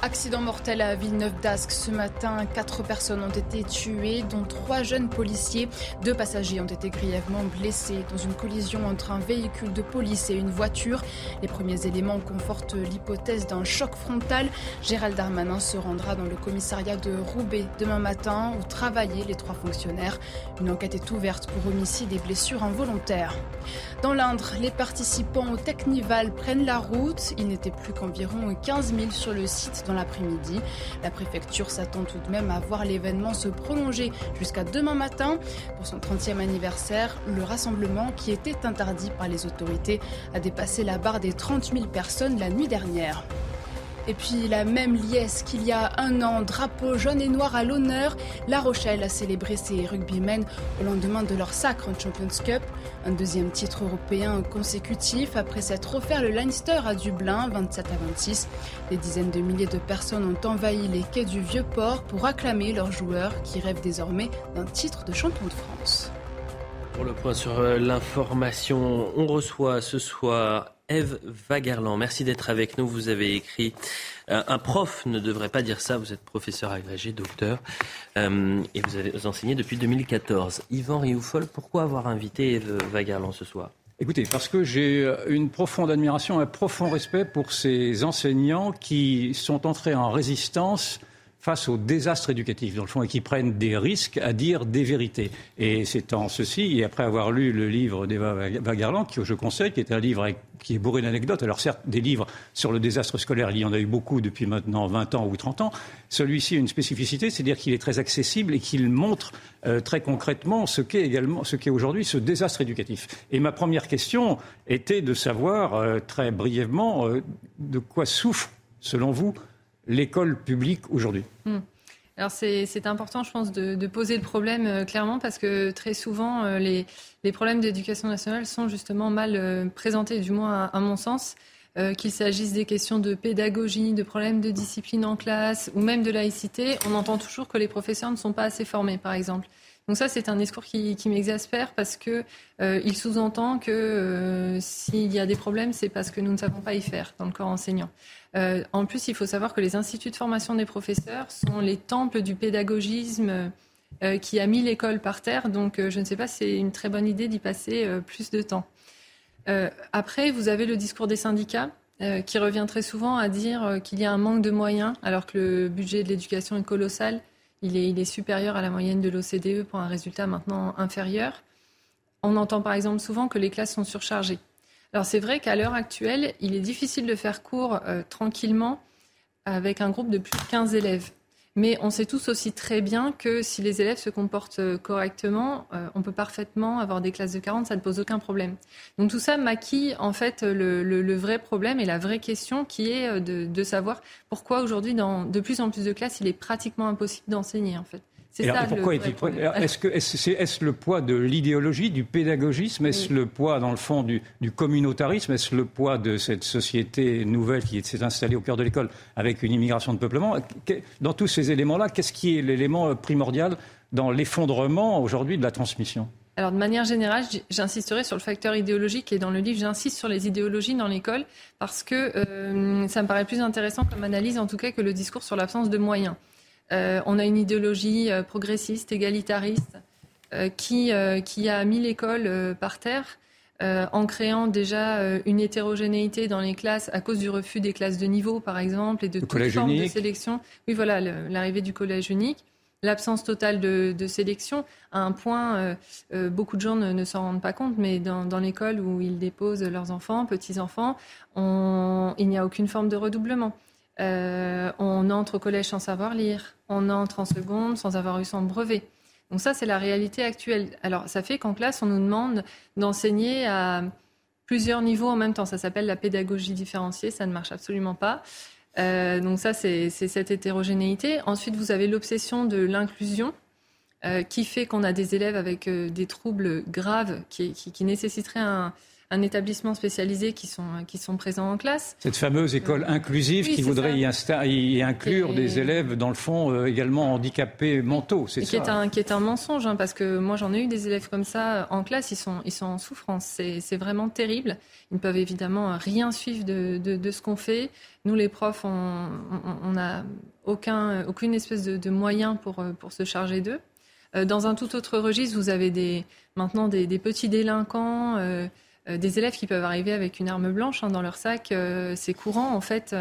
Speaker 4: Accident mortel à Villeneuve-d'Ascq ce matin. Quatre personnes ont été tuées, dont trois jeunes policiers. Deux passagers ont été grièvement blessés dans une collision entre un véhicule de police et une voiture. Les premiers éléments confortent l'hypothèse d'un choc frontal. Gérald Darmanin se rendra dans le commissariat de Roubaix demain matin où travaillaient les trois fonctionnaires. Une enquête est ouverte pour homicide et blessures involontaires. Dans l'Indre, les participants au Technival prennent la route. Il n'était plus qu'environ 15 000 sur le site dans l'après-midi. La préfecture s'attend tout de même à voir l'événement se prolonger jusqu'à demain matin. Pour son 30e anniversaire, le rassemblement, qui était interdit par les autorités, a dépassé la barre des 30 000 personnes la nuit dernière. Et puis la même liesse qu'il y a un an, drapeau jaune et noir à l'honneur, La Rochelle a célébré ses rugbymen au lendemain de leur sacre en Champions Cup. Un deuxième titre européen consécutif après s'être offert le Leinster à Dublin 27 à 26. Des dizaines de milliers de personnes ont envahi les quais du Vieux-Port pour acclamer leurs joueurs qui rêvent désormais d'un titre de champion de France.
Speaker 1: Pour le point sur euh, l'information, on reçoit ce soir Eve Vagerland. Merci d'être avec nous. Vous avez écrit Un prof ne devrait pas dire ça. Vous êtes professeur agrégé, docteur, euh, et vous avez enseigné depuis 2014. Yvan Rioufol, pourquoi avoir invité Eve ce soir?
Speaker 2: Écoutez, parce que j'ai une profonde admiration, un profond respect pour ces enseignants qui sont entrés en résistance face au désastre éducatif, dans le fond, et qui prennent des risques à dire des vérités. Et c'est en ceci, et après avoir lu le livre d'Eva Vagarland, que je conseille, qui est un livre qui est bourré d'anecdotes, alors certes, des livres sur le désastre scolaire, il y en a eu beaucoup depuis maintenant 20 ans ou 30 ans, celui-ci a une spécificité, c'est-à-dire qu'il est très accessible et qu'il montre euh, très concrètement ce qu'est également, ce qu'est aujourd'hui ce désastre éducatif. Et ma première question était de savoir, euh, très brièvement, euh, de quoi souffre, selon vous, l'école publique aujourd'hui hmm.
Speaker 5: Alors c'est important, je pense, de, poser le problème euh, clairement parce que très souvent, euh, les, problèmes d'éducation nationale sont justement mal euh, présentés, du moins à, mon sens. Qu'il s'agisse des questions de pédagogie, de problèmes de discipline en classe ou même de laïcité, on entend toujours que les professeurs ne sont pas assez formés, par exemple. Donc ça, c'est un discours qui, m'exaspère parce que euh, il sous-entend que euh, s'il y a des problèmes, c'est parce que nous ne savons pas y faire dans le corps enseignant. Euh, en plus, il faut savoir que les instituts de formation des professeurs sont les temples du pédagogisme qui a mis l'école par terre. Donc, je ne sais pas si c'est une très bonne idée d'y passer plus de temps. après, vous avez le discours des syndicats. qui revient très souvent à dire qu'il y a un manque de moyens alors que le budget de l'éducation est colossal il est, supérieur à la moyenne de l'OCDE pour un résultat maintenant inférieur. On entend par exemple souvent que les classes sont surchargées. Alors c'est vrai qu'à l'heure actuelle, il est difficile de faire cours euh, tranquillement avec un groupe de plus de 15 élèves. Mais on sait tous aussi très bien que si les élèves se comportent euh, correctement, euh, on peut parfaitement avoir des classes de 40, ça ne pose aucun problème. Donc tout ça maquille en fait le, vrai problème et la vraie question qui est euh, de, savoir pourquoi aujourd'hui, dans de plus en plus de classes, il est pratiquement impossible d'enseigner en fait.
Speaker 2: C'est ça, pourquoi est-ce que est-ce est le poids de l'idéologie, du pédagogisme, est-ce le poids dans le fond du, communautarisme, est-ce le poids de cette société nouvelle qui s'est installée au cœur de l'école avec une immigration de peuplement? Dans tous ces éléments-là, qu'est-ce qui est l'élément primordial dans l'effondrement aujourd'hui de la transmission?
Speaker 5: Alors, de manière générale, j'insisterai sur le facteur idéologique et dans le livre, j'insiste sur les idéologies dans l'école parce que euh, ça me paraît plus intéressant comme analyse, en tout cas, que le discours sur l'absence de moyens. Euh, on a une idéologie euh, progressiste, égalitariste, euh, qui, qui a mis l'école par terre. en créant déjà une hétérogénéité dans les classes à cause du refus des classes de niveau, par exemple, et de toute forme de sélection. Oui, voilà, l'arrivée du collège unique, l'absence totale de, sélection, à un point, beaucoup de gens ne, s'en rendent pas compte, mais dans, l'école où ils déposent leurs enfants, petits-enfants, il n'y a aucune forme de redoublement. On entre au collège sans savoir lire, on entre en seconde sans avoir eu son brevet. Donc ça, c'est la réalité actuelle. Alors, ça fait qu'en classe, on nous demande d'enseigner à plusieurs niveaux en même temps. Ça s'appelle la pédagogie différenciée, ça ne marche absolument pas. Euh, donc ça, c'est cette hétérogénéité. Ensuite, vous avez l'obsession de l'inclusion, euh, qui fait qu'on a des élèves avec des troubles graves qui nécessiteraient un, un établissement spécialisé qui sont, qui sont présents en classe.
Speaker 2: Cette fameuse école inclusive qui voudrait y, inclure des élèves, dans le fond, euh, également handicapés mentaux, c'est ça
Speaker 5: qui est, un, qui est un mensonge, hein, parce que moi j'en ai eu des élèves comme ça en classe, ils sont, ils sont en souffrance, c'est vraiment terrible. Ils ne peuvent évidemment rien suivre de, de, ce qu'on fait. Nous, les profs, on n'a aucun, aucune espèce de, de moyen pour, pour se charger d'eux. Euh, dans un tout autre registre, vous avez des, maintenant des, des petits délinquants. Euh, euh, des élèves qui peuvent arriver avec une arme blanche hein, dans leur sac. Euh, c'est courant, en fait.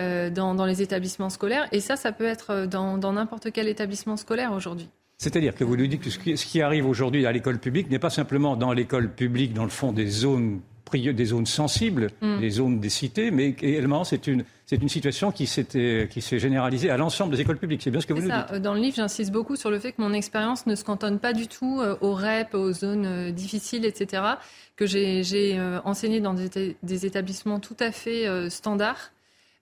Speaker 5: Euh, dans, les établissements scolaires. Et ça, ça peut être dans n'importe quel établissement scolaire aujourd'hui.
Speaker 2: C'est-à-dire que vous nous dites que ce qui arrive aujourd'hui à l'école publique n'est pas simplement dans l'école publique, dans le fond des zones des zones sensibles, mm. des zones des cités, mais également c'est une, c'est une situation qui s'est, qui s'est généralisée à l'ensemble des écoles publiques. C'est bien ce que vous nous dites.
Speaker 5: Dans le livre, j'insiste beaucoup sur le fait que mon expérience ne se cantonne pas du tout aux REP, aux zones difficiles, etc que j'ai euh, enseigné dans des, établissements tout à fait euh, standards.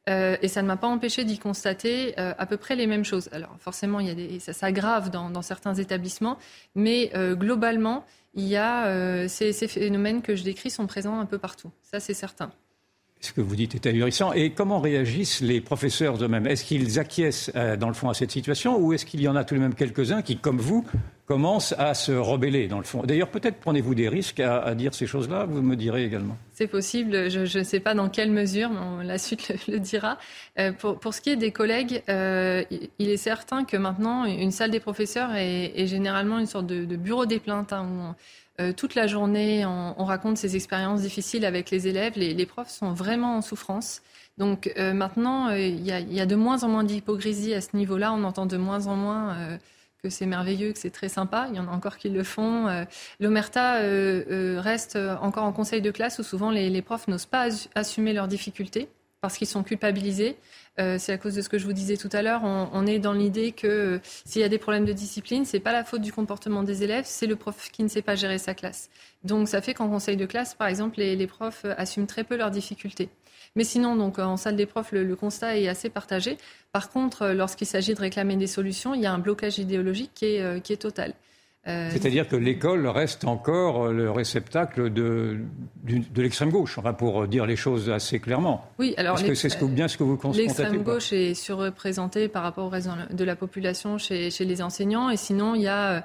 Speaker 5: Euh, et ça ne m'a pas empêché d'y constater à peu près les mêmes choses. Alors forcément, il y a des, ça s'aggrave dans, certains établissements, mais globalement, il y a ces, ces, phénomènes que je décris sont présents un peu partout. Ça, c'est certain.
Speaker 2: Ce que vous dites est ahurissant. Et comment réagissent les professeurs eux-mêmes? Est-ce qu'ils acquiescent, dans le fond, à cette situation ou est-ce qu'il y en a tout de même quelques-uns qui, comme vous, commencent à se rebeller, dans le fond? D'ailleurs, peut-être prenez-vous des risques à, dire ces choses-là, vous me direz également.
Speaker 5: C'est possible, je ne sais pas dans quelle mesure, mais la suite le, dira. Euh, pour, ce qui est des collègues, euh, il est certain que maintenant, une salle des professeurs est, généralement une sorte de, bureau des plaintes, hein, euh, toute la journée, on, raconte ses expériences difficiles avec les élèves. Les, les profs sont vraiment en souffrance. Donc maintenant, il y, a de moins en moins d'hypocrisie à ce niveau-là. On entend de moins en moins que c'est merveilleux, que c'est très sympa. Il y en a encore qui le font. Euh, l'Omerta euh, euh, reste encore en conseil de classe où souvent les, profs n'osent pas assumer leurs difficultés parce qu'ils sont culpabilisés. c'est à cause de ce que je vous disais tout à l'heure. On, est dans l'idée que s'il y a des problèmes de discipline, c'est pas la faute du comportement des élèves, c'est le prof qui ne sait pas gérer sa classe. Donc ça fait qu'en conseil de classe, par exemple, les, profs assument très peu leurs difficultés. Mais sinon, donc en salle des profs, le, constat est assez partagé. Par contre, euh, lorsqu'il s'agit de réclamer des solutions, il y a un blocage idéologique euh, qui est total.
Speaker 2: Euh, C'est-à-dire que l'école reste encore le réceptacle de, de, l'extrême gauche, enfin pour dire les choses assez clairement.
Speaker 5: Oui, alors
Speaker 2: Est-ce que c'est ce bien ce que vous constatez
Speaker 5: L'extrême gauche est surreprésentée par rapport au reste de la population chez, chez les enseignants, et sinon il y a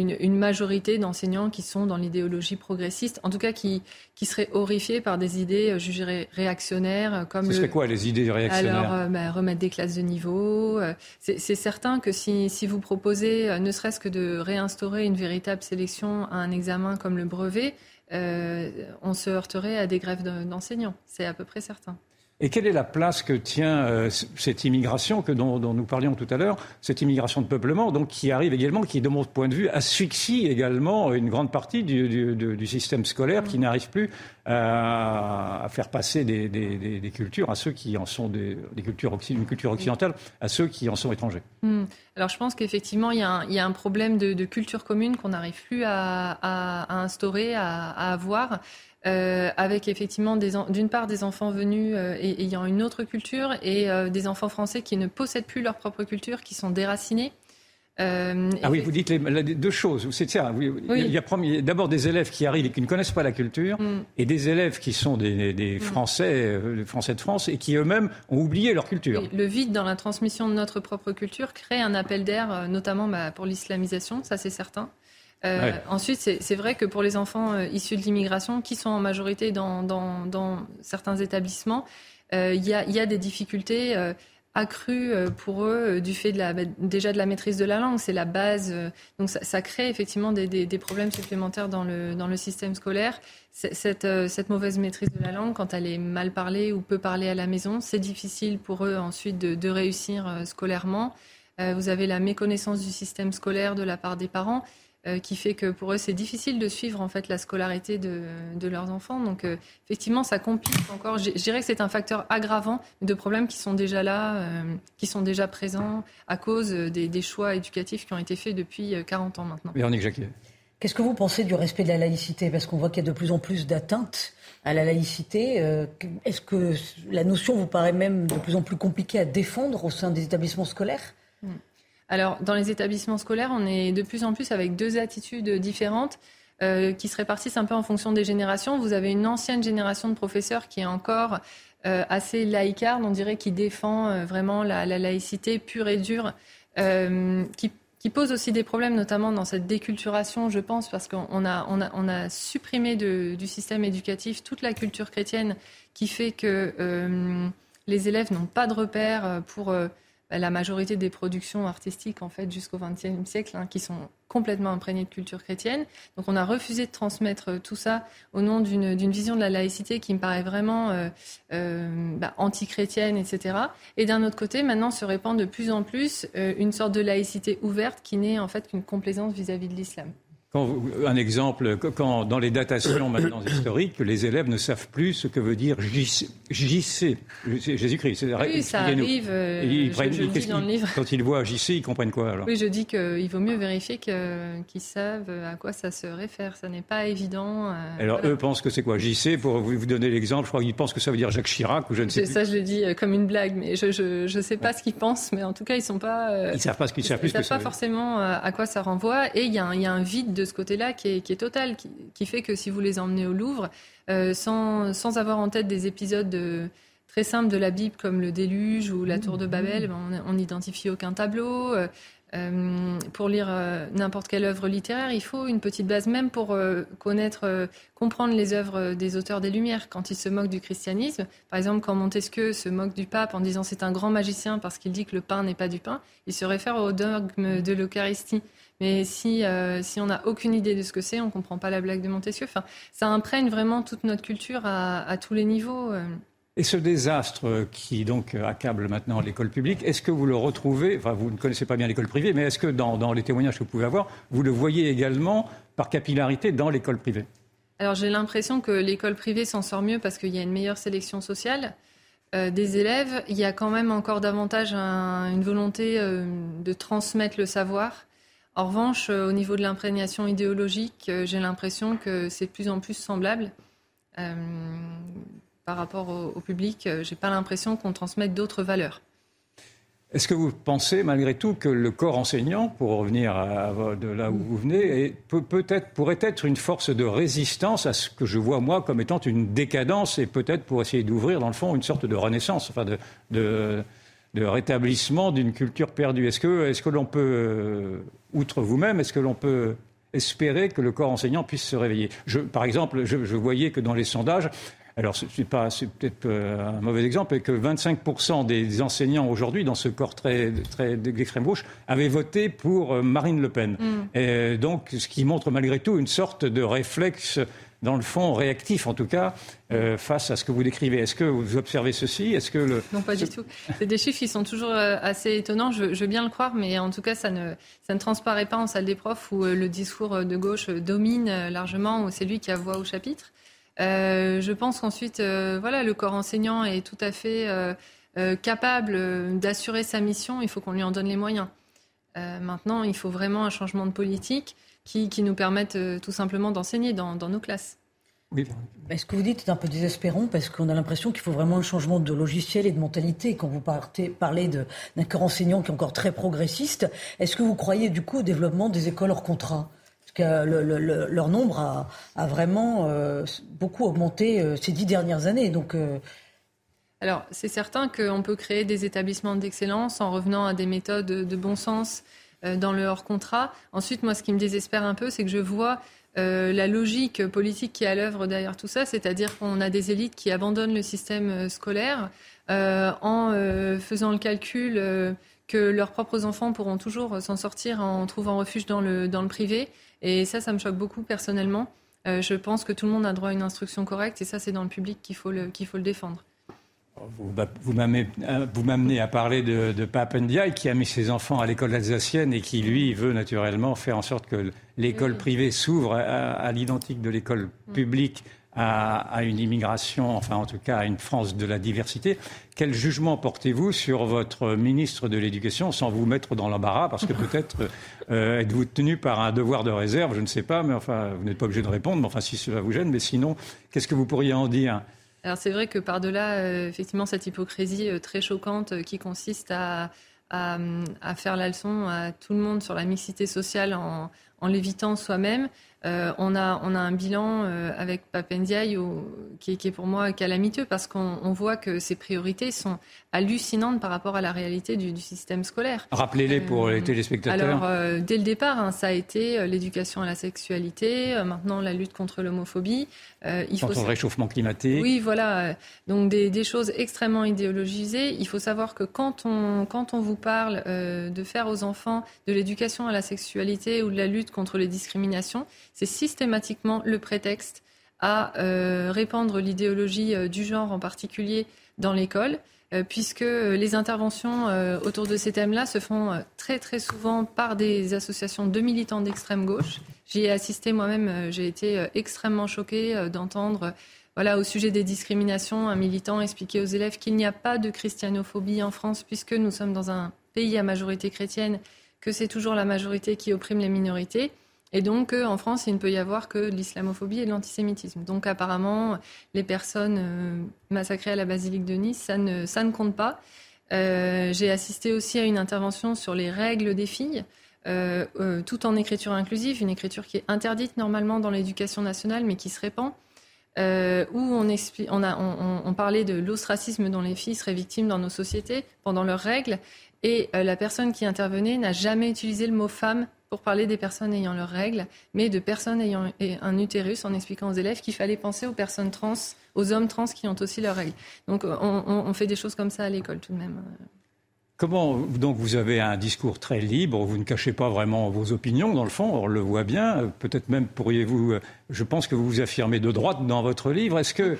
Speaker 5: une, majorité d'enseignants qui sont dans l'idéologie progressiste, en tout cas qui, qui seraient horrifiés par des idées euh, jugées réactionnaires. Euh, comme
Speaker 2: Ce serait quoi les idées réactionnaires
Speaker 5: Alors, euh, bah, remettre des classes de niveau. c'est certain que si, si vous proposez, ne serait-ce que de réinstaurer une véritable sélection à un examen comme le brevet, on se heurterait à des grèves d'enseignants. C'est à peu près certain.
Speaker 2: Et quelle est la place que tient euh, cette immigration que dont, nous parlions tout à l'heure, cette immigration de peuplement, donc qui arrive également, qui de mon point de vue asphyxie également une grande partie du, système scolaire, qui n'arrive plus à, faire passer des, cultures à ceux qui en sont des, cultures une culture occidentale à ceux qui en sont étrangers.
Speaker 5: Hmm. Alors je pense qu'effectivement il, y a un problème de, culture commune qu'on n'arrive plus à, instaurer, à, avoir. Euh, avec effectivement d'une part des enfants venus euh, ayant une autre culture et euh, des enfants français qui ne possèdent plus leur propre culture, qui sont déracinés.
Speaker 2: ah oui, vous dites les, deux choses. C'est ça. Il y a d'abord des élèves qui arrivent et qui ne connaissent pas la culture, mm. et des élèves qui sont des, mm. Français, Français de France, et qui eux-mêmes ont oublié leur culture.
Speaker 5: le vide dans la transmission de notre propre culture crée un appel d'air, notamment bah, pour l'islamisation, ça c'est certain. Euh, ensuite, c'est vrai que pour les enfants euh, issus de l'immigration, qui sont en majorité dans, certains établissements, euh, il y, a, des difficultés accrues pour eux du fait de la, bah, déjà de la maîtrise de la langue. C'est la base. donc ça, crée effectivement des, problèmes supplémentaires dans le, dans le système scolaire. Cette, cette, mauvaise maîtrise de la langue, quand elle est mal parlée ou peu parlée à la maison, c'est difficile pour eux ensuite de, de réussir scolairement. vous avez la méconnaissance du système scolaire de la part des parents. Euh, qui fait que pour eux c'est difficile de suivre en fait la scolarité de, leurs enfants. Donc euh, effectivement ça complique encore. Je dirais que c'est un facteur aggravant de problèmes qui sont déjà là, euh, qui sont déjà présents à cause des, choix éducatifs qui ont été faits depuis 40 ans maintenant.
Speaker 2: Véronique Jacquet.
Speaker 3: Qu'est-ce que vous pensez du respect de la laïcité? Parce qu'on voit qu'il y a de plus en plus d'atteintes à la laïcité. Est-ce que la notion vous paraît même de plus en plus compliquée à défendre au sein des établissements scolaires?
Speaker 5: Alors, dans les établissements scolaires, on est de plus en plus avec deux attitudes différentes. Euh, qui se répartissent un peu en fonction des générations. Vous avez une ancienne génération de professeurs qui est encore euh, assez laïcarde, on dirait, qui défend euh, vraiment la, laïcité pure et dure, qui, pose aussi des problèmes, notamment dans cette déculturation, je pense, parce qu'on a, on a, supprimé du système éducatif toute la culture chrétienne, qui fait que les élèves n'ont pas de repères pour la majorité des productions artistiques en fait jusqu'au XXe siècle hein, qui sont complètement imprégnées de culture chrétienne. Donc on a refusé de transmettre euh, tout ça au nom d'une vision de la laïcité qui me paraît vraiment euh, euh, bah, anti-chrétienne, etc. Et d'un autre côté, maintenant se répand de plus en plus une sorte de laïcité ouverte qui n'est en fait qu'une complaisance vis à -vis de l'islam
Speaker 2: un exemple, quand dans les datations maintenant historiques, les élèves ne savent plus ce que veut dire JC, Jésus-Christ.
Speaker 5: Oui, ça arrive. Euh, ils je, dans le livre.
Speaker 2: Quand ils voient JC, ils comprennent quoi alors?
Speaker 5: Oui, je dis qu'il vaut mieux vérifier qu'ils savent à quoi ça se réfère. Ça n'est pas évident.
Speaker 2: Euh, alors eux pensent que c'est quoi JC Pour vous, donner l'exemple, je crois qu'ils pensent que ça veut dire Jacques Chirac ou je ne sais plus.
Speaker 5: Ça, je le dis euh, comme une blague, mais je ne sais pas ce qu'ils pensent, mais en tout cas, ils sont pas.
Speaker 2: ils savent pas ce qu'ils savent.
Speaker 5: Ils savent pas forcément à quoi ça renvoie, et il y, y, a un vide de ce côté-là qui est, total, qui, fait que si vous les emmenez au Louvre, euh, sans, avoir en tête des épisodes très simples de la Bible comme le déluge ou la tour de Babel, ben, on n'identifie aucun tableau. Euh, Euh, pour lire euh, n'importe quelle œuvre littéraire, il faut une petite base, même pour euh, connaître, comprendre les œuvres des auteurs des Lumières. Quand ils se moquent du christianisme, par exemple, quand Montesquieu se moque du pape en disant c'est un grand magicien parce qu'il dit que le pain n'est pas du pain, il se réfère au dogme de l'Eucharistie. Mais si, si on n'a aucune idée de ce que c'est, on ne comprend pas la blague de Montesquieu. Enfin, ça imprègne vraiment toute notre culture à, à tous les niveaux.
Speaker 2: Et ce désastre qui donc accable maintenant l'école publique, est-ce que vous le retrouvez, enfin vous ne connaissez pas bien l'école privée, mais est-ce que dans, les témoignages que vous pouvez avoir, vous le voyez également par capillarité dans l'école privée?
Speaker 5: Alors j'ai l'impression que l'école privée s'en sort mieux parce qu'il y a une meilleure sélection sociale. Euh, des élèves, il y a quand même encore davantage une volonté euh, de transmettre le savoir. En revanche, euh, au niveau de l'imprégnation idéologique, j'ai l'impression que c'est de plus en plus semblable par rapport au, public. Euh, j'ai pas l'impression qu'on transmette d'autres valeurs.
Speaker 2: Est-ce que vous pensez malgré tout que le corps enseignant, pour revenir de là où vous venez, peut, peut-être, pourrait être une force de résistance à ce que je vois moi comme étant une décadence et peut-être pour essayer d'ouvrir dans le fond une sorte de renaissance, enfin de, de, de rétablissement d'une culture perdue Est-ce que, est que l'on peut, euh, outre vous-même, est-ce que l'on peut espérer que le corps enseignant puisse se réveiller? Je, Par exemple, je, je voyais que dans les sondages, alors c'est peut-être euh, un mauvais exemple, et que 25% des enseignants aujourd'hui, dans ce corps très, très d'extrême gauche, avaient voté pour euh, Marine Le Pen. Mm. Et donc, ce qui montre malgré tout une sorte de réflexe dans le fond, réactif en tout cas, euh, face à ce que vous décrivez. Est-ce que vous observez ceci? Est-ce que le...
Speaker 5: Non, pas du tout. C'est des chiffres qui sont toujours assez étonnants, je, veux bien le croire, mais en tout cas, ça ne, ça ne transparaît pas en salle des profs où le discours de gauche domine largement, où c'est lui qui a voix au chapitre. Euh, je pense qu'ensuite, euh, voilà, le corps enseignant est tout à fait euh, capable d'assurer sa mission. Il faut qu'on lui en donne les moyens. maintenant, il faut vraiment un changement de politique qui, nous permette tout simplement d'enseigner dans, nos classes.
Speaker 3: Oui. Ce que vous dites est un peu désespérant parce qu'on a l'impression qu'il faut vraiment un changement de logiciel et de mentalité. Quand vous partez, parlez d'un corps enseignant qui est encore très progressiste, est-ce que vous croyez du coup au développement des écoles hors contrat? Leur nombre a, vraiment euh, beaucoup augmenté euh, ces dix dernières années. Donc, euh,
Speaker 5: Alors, c'est certain qu'on peut créer des établissements d'excellence en revenant à des méthodes de bon sens dans le hors-contrat. Ensuite, moi, ce qui me désespère un peu, c'est que je vois la logique politique qui est à l'œuvre derrière tout ça, c'est-à-dire qu'on a des élites qui abandonnent le système scolaire en faisant le calcul que leurs propres enfants pourront toujours s'en sortir en trouvant refuge dans le, dans le privé. Et ça, ça me choque beaucoup personnellement. Euh, je pense que tout le monde a droit à une instruction correcte et ça, c'est dans le public qu'il faut qu'il faut le défendre.
Speaker 2: Vous, bah, vous m'amenez à parler de, de Pape Ndiaye qui a mis ses enfants à l'école alsacienne et qui, lui, veut naturellement faire en sorte que l'école privée s'ouvre à l'identique de l'école mm. publique à, une immigration, enfin en tout cas à une France de la diversité. Quel jugement portez-vous sur votre ministre de l'Éducation sans vous mettre dans l'embarras? Parce que peut-être euh, êtes-vous tenu par un devoir de réserve, je ne sais pas, mais enfin vous n'êtes pas obligé de répondre, mais enfin si cela vous gêne, mais sinon, qu'est-ce que vous pourriez en dire?
Speaker 5: Alors c'est vrai que par-delà, euh, effectivement, cette hypocrisie euh, très choquante qui consiste à, à, faire la leçon à tout le monde sur la mixité sociale en, en l'évitant soi-même, euh, on, a, on a un bilan euh, avec Papendiaï qui, qui, est pour moi calamiteux parce qu'on voit que ses priorités sont hallucinantes par rapport à la réalité du, système scolaire.
Speaker 2: Rappelez-les pour euh, les téléspectateurs.
Speaker 5: Alors, dès le départ, hein, ça a été l'éducation à la sexualité, maintenant la lutte contre l'homophobie.
Speaker 2: Il contre faut... le réchauffement climatique.
Speaker 5: Oui, voilà. Donc des, des, choses extrêmement idéologisées. Il faut savoir que quand on, quand on vous parle de faire aux enfants de l'éducation à la sexualité ou de la lutte contre les discriminations, c'est systématiquement le prétexte à euh, répandre l'idéologie euh, du genre en particulier dans l'école, euh, puisque les interventions autour de ces thèmes-là se font très très souvent par des associations de militants d'extrême gauche. J'y ai assisté moi-même, j'ai été extrêmement choquée d'entendre voilà, au sujet des discriminations, un militant expliquer aux élèves qu'il n'y a pas de christianophobie en France puisque nous sommes dans un pays à majorité chrétienne, que c'est toujours la majorité qui opprime les minorités. Et donc, euh, en France, il ne peut y avoir que l'islamophobie et l'antisémitisme. Donc, apparemment, les personnes euh, massacrées à la basilique de Nice, ça ne, ça compte pas. Euh, j'ai assisté aussi à une intervention sur les règles des filles, tout en écriture inclusive, une écriture qui est interdite normalement dans l'éducation nationale, mais qui se répand. où on, parlait de l'ostracisme dont les filles seraient victimes dans nos sociétés pendant leurs règles. Et la personne qui intervenait n'a jamais utilisé le mot femme pour parler des personnes ayant leurs règles, mais de personnes ayant un utérus en expliquant aux élèves qu'il fallait penser aux personnes trans, aux hommes trans qui ont aussi leurs règles. Donc on, fait des choses comme ça à l'école tout de même.
Speaker 2: Comment donc vous avez un discours très libre, vous ne cachez pas vraiment vos opinions dans le fond, on le voit bien. Peut-être même pourriez-vous, euh, je pense que vous vous affirmez de droite dans votre livre. Est-ce que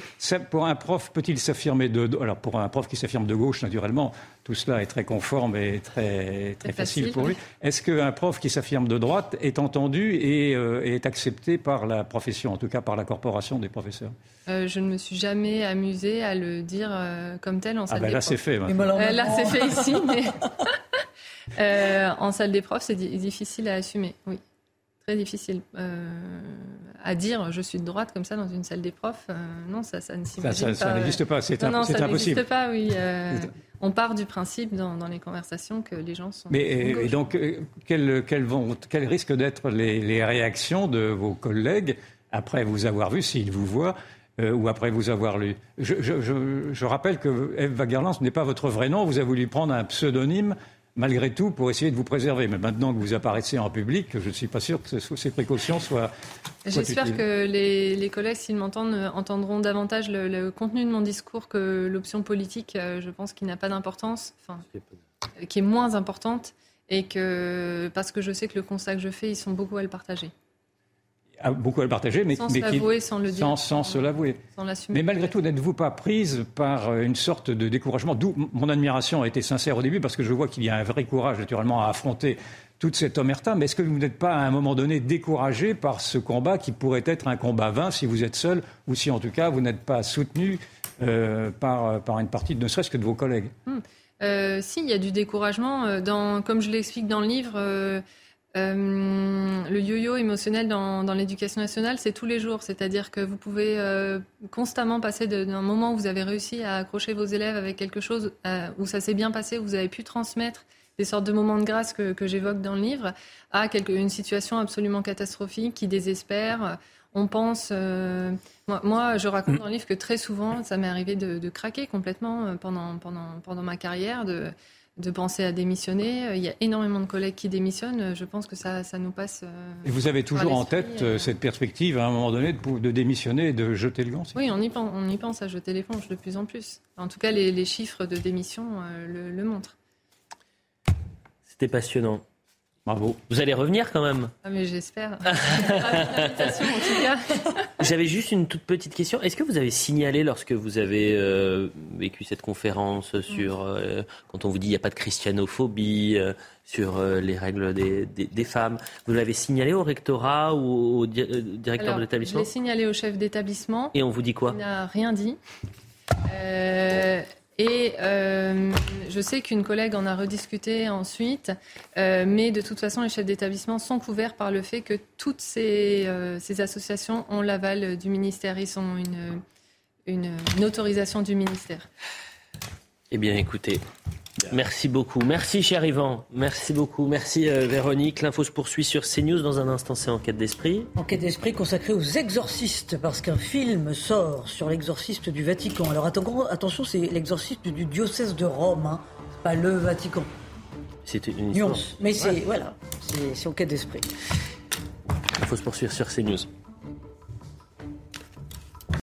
Speaker 2: pour un prof peut-il s'affirmer de alors pour un prof qui s'affirme de gauche naturellement, tout cela est très conforme et très, très facile, pour lui. Est-ce qu'un prof qui s'affirme de droite est entendu et euh, est accepté par la profession, en tout cas par la corporation des professeurs?
Speaker 5: Euh, Je ne me suis jamais amusée à le dire euh, comme tel en salle
Speaker 2: ah ben
Speaker 5: là,
Speaker 2: c'est fait.
Speaker 5: là, c'est fait ici, mais [laughs] en salle des profs, c'est difficile à assumer, oui très difficile à dire je suis de droite comme ça dans une salle des profs. non, ça, ça ne s'imagine pas.
Speaker 2: Ça n'existe pas, c'est impossible. non, ça
Speaker 5: n'existe pas, oui on part du principe dans, les conversations que les gens sont.
Speaker 2: Mais et, donc, euh, quelles, vont, risquent d'être les, réactions de vos collègues après vous avoir vu, s'ils vous voient, euh, ou après vous avoir lu? Je, rappelle que Eve Wagerland, ce n'est pas votre vrai nom, vous avez voulu prendre un pseudonyme malgré tout, pour essayer de vous préserver. Mais maintenant que vous apparaissez en public, je ne suis pas sûr que ces précautions soient.
Speaker 5: J'espère que les, collègues, s'ils m'entendent, entendront davantage le, contenu de mon discours que l'option politique, euh, je pense, qui n'a pas d'importance, enfin, qui est moins importante, et que parce que je sais que le constat que je fais, ils sont beaucoup à le partager
Speaker 2: beaucoup à le partager, mais,
Speaker 5: sans
Speaker 2: mais
Speaker 5: qui, sans, le
Speaker 2: dire, sans, se l'avouer. Mais malgré tout, n'êtes-vous pas prise par euh, une sorte de découragement D'où mon admiration a été sincère au début, parce que je vois qu'il y a un vrai courage, naturellement, à affronter toute cette omerta. Mais est-ce que vous n'êtes pas, à un moment donné, découragé par ce combat qui pourrait être un combat vain si vous êtes seul, ou si, en tout cas, vous n'êtes pas soutenu euh, par, par une partie, ne serait-ce que de vos collègues?
Speaker 5: Hmm. euh, Si, il y a du découragement. Dans, comme je l'explique dans le livre euh, le yo-yo émotionnel dans, l'éducation nationale, c'est tous les jours. C'est-à-dire que vous pouvez euh, constamment passer d'un moment où vous avez réussi à accrocher vos élèves avec quelque chose euh, où ça s'est bien passé, où vous avez pu transmettre des sortes de moments de grâce que, j'évoque dans le livre, à quelque, une situation absolument catastrophique qui désespère. On pense. Moi, je raconte dans le livre que très souvent, ça m'est arrivé de, craquer complètement pendant, pendant, pendant ma carrière. De, de penser à démissionner. Il y a énormément de collègues qui démissionnent. Je pense que ça, ça nous passe. Euh,
Speaker 2: et vous avez toujours en tête euh, cette perspective, à un moment donné, de, de démissionner et de jeter le gant
Speaker 5: Oui, on y, pense, on y pense à jeter l'éponge de plus en plus. En tout cas, les, chiffres de démission euh, le montrent.
Speaker 1: C'était passionnant. Bravo. Vous allez revenir quand même
Speaker 5: Ah mais j'espère. [laughs]
Speaker 1: J'avais juste une toute petite question. Est-ce que vous avez signalé lorsque vous avez euh, vécu cette conférence sur euh, quand on vous dit il n'y a pas de christianophobie euh, sur les règles des, femmes, vous l'avez signalé au rectorat ou au directeur de l'établissement
Speaker 5: Je l'ai signalé au chef d'établissement.
Speaker 1: Et on vous dit quoi
Speaker 5: Il n'a rien dit. Et euh, je sais qu'une collègue en a rediscuté ensuite, euh, mais de toute façon, les chefs d'établissement sont couverts par le fait que toutes ces, euh, ces associations ont l'aval du ministère. Ils ont une, une, une autorisation du ministère.
Speaker 1: Eh bien, écoutez, Merci beaucoup. Merci, cher Yvan. Merci beaucoup. Merci, euh, Véronique. L'info se poursuit sur CNews. Dans un instant, c'est Enquête d'esprit.
Speaker 3: Enquête d'esprit consacrée aux exorcistes, parce qu'un film sort sur l'exorciste du Vatican. Alors attention, c'est l'exorciste du diocèse de Rome, hein. pas le Vatican.
Speaker 1: C'est une histoire.
Speaker 3: Mais c'est, voilà, c'est Enquête d'esprit.
Speaker 1: L'info se poursuivre sur CNews.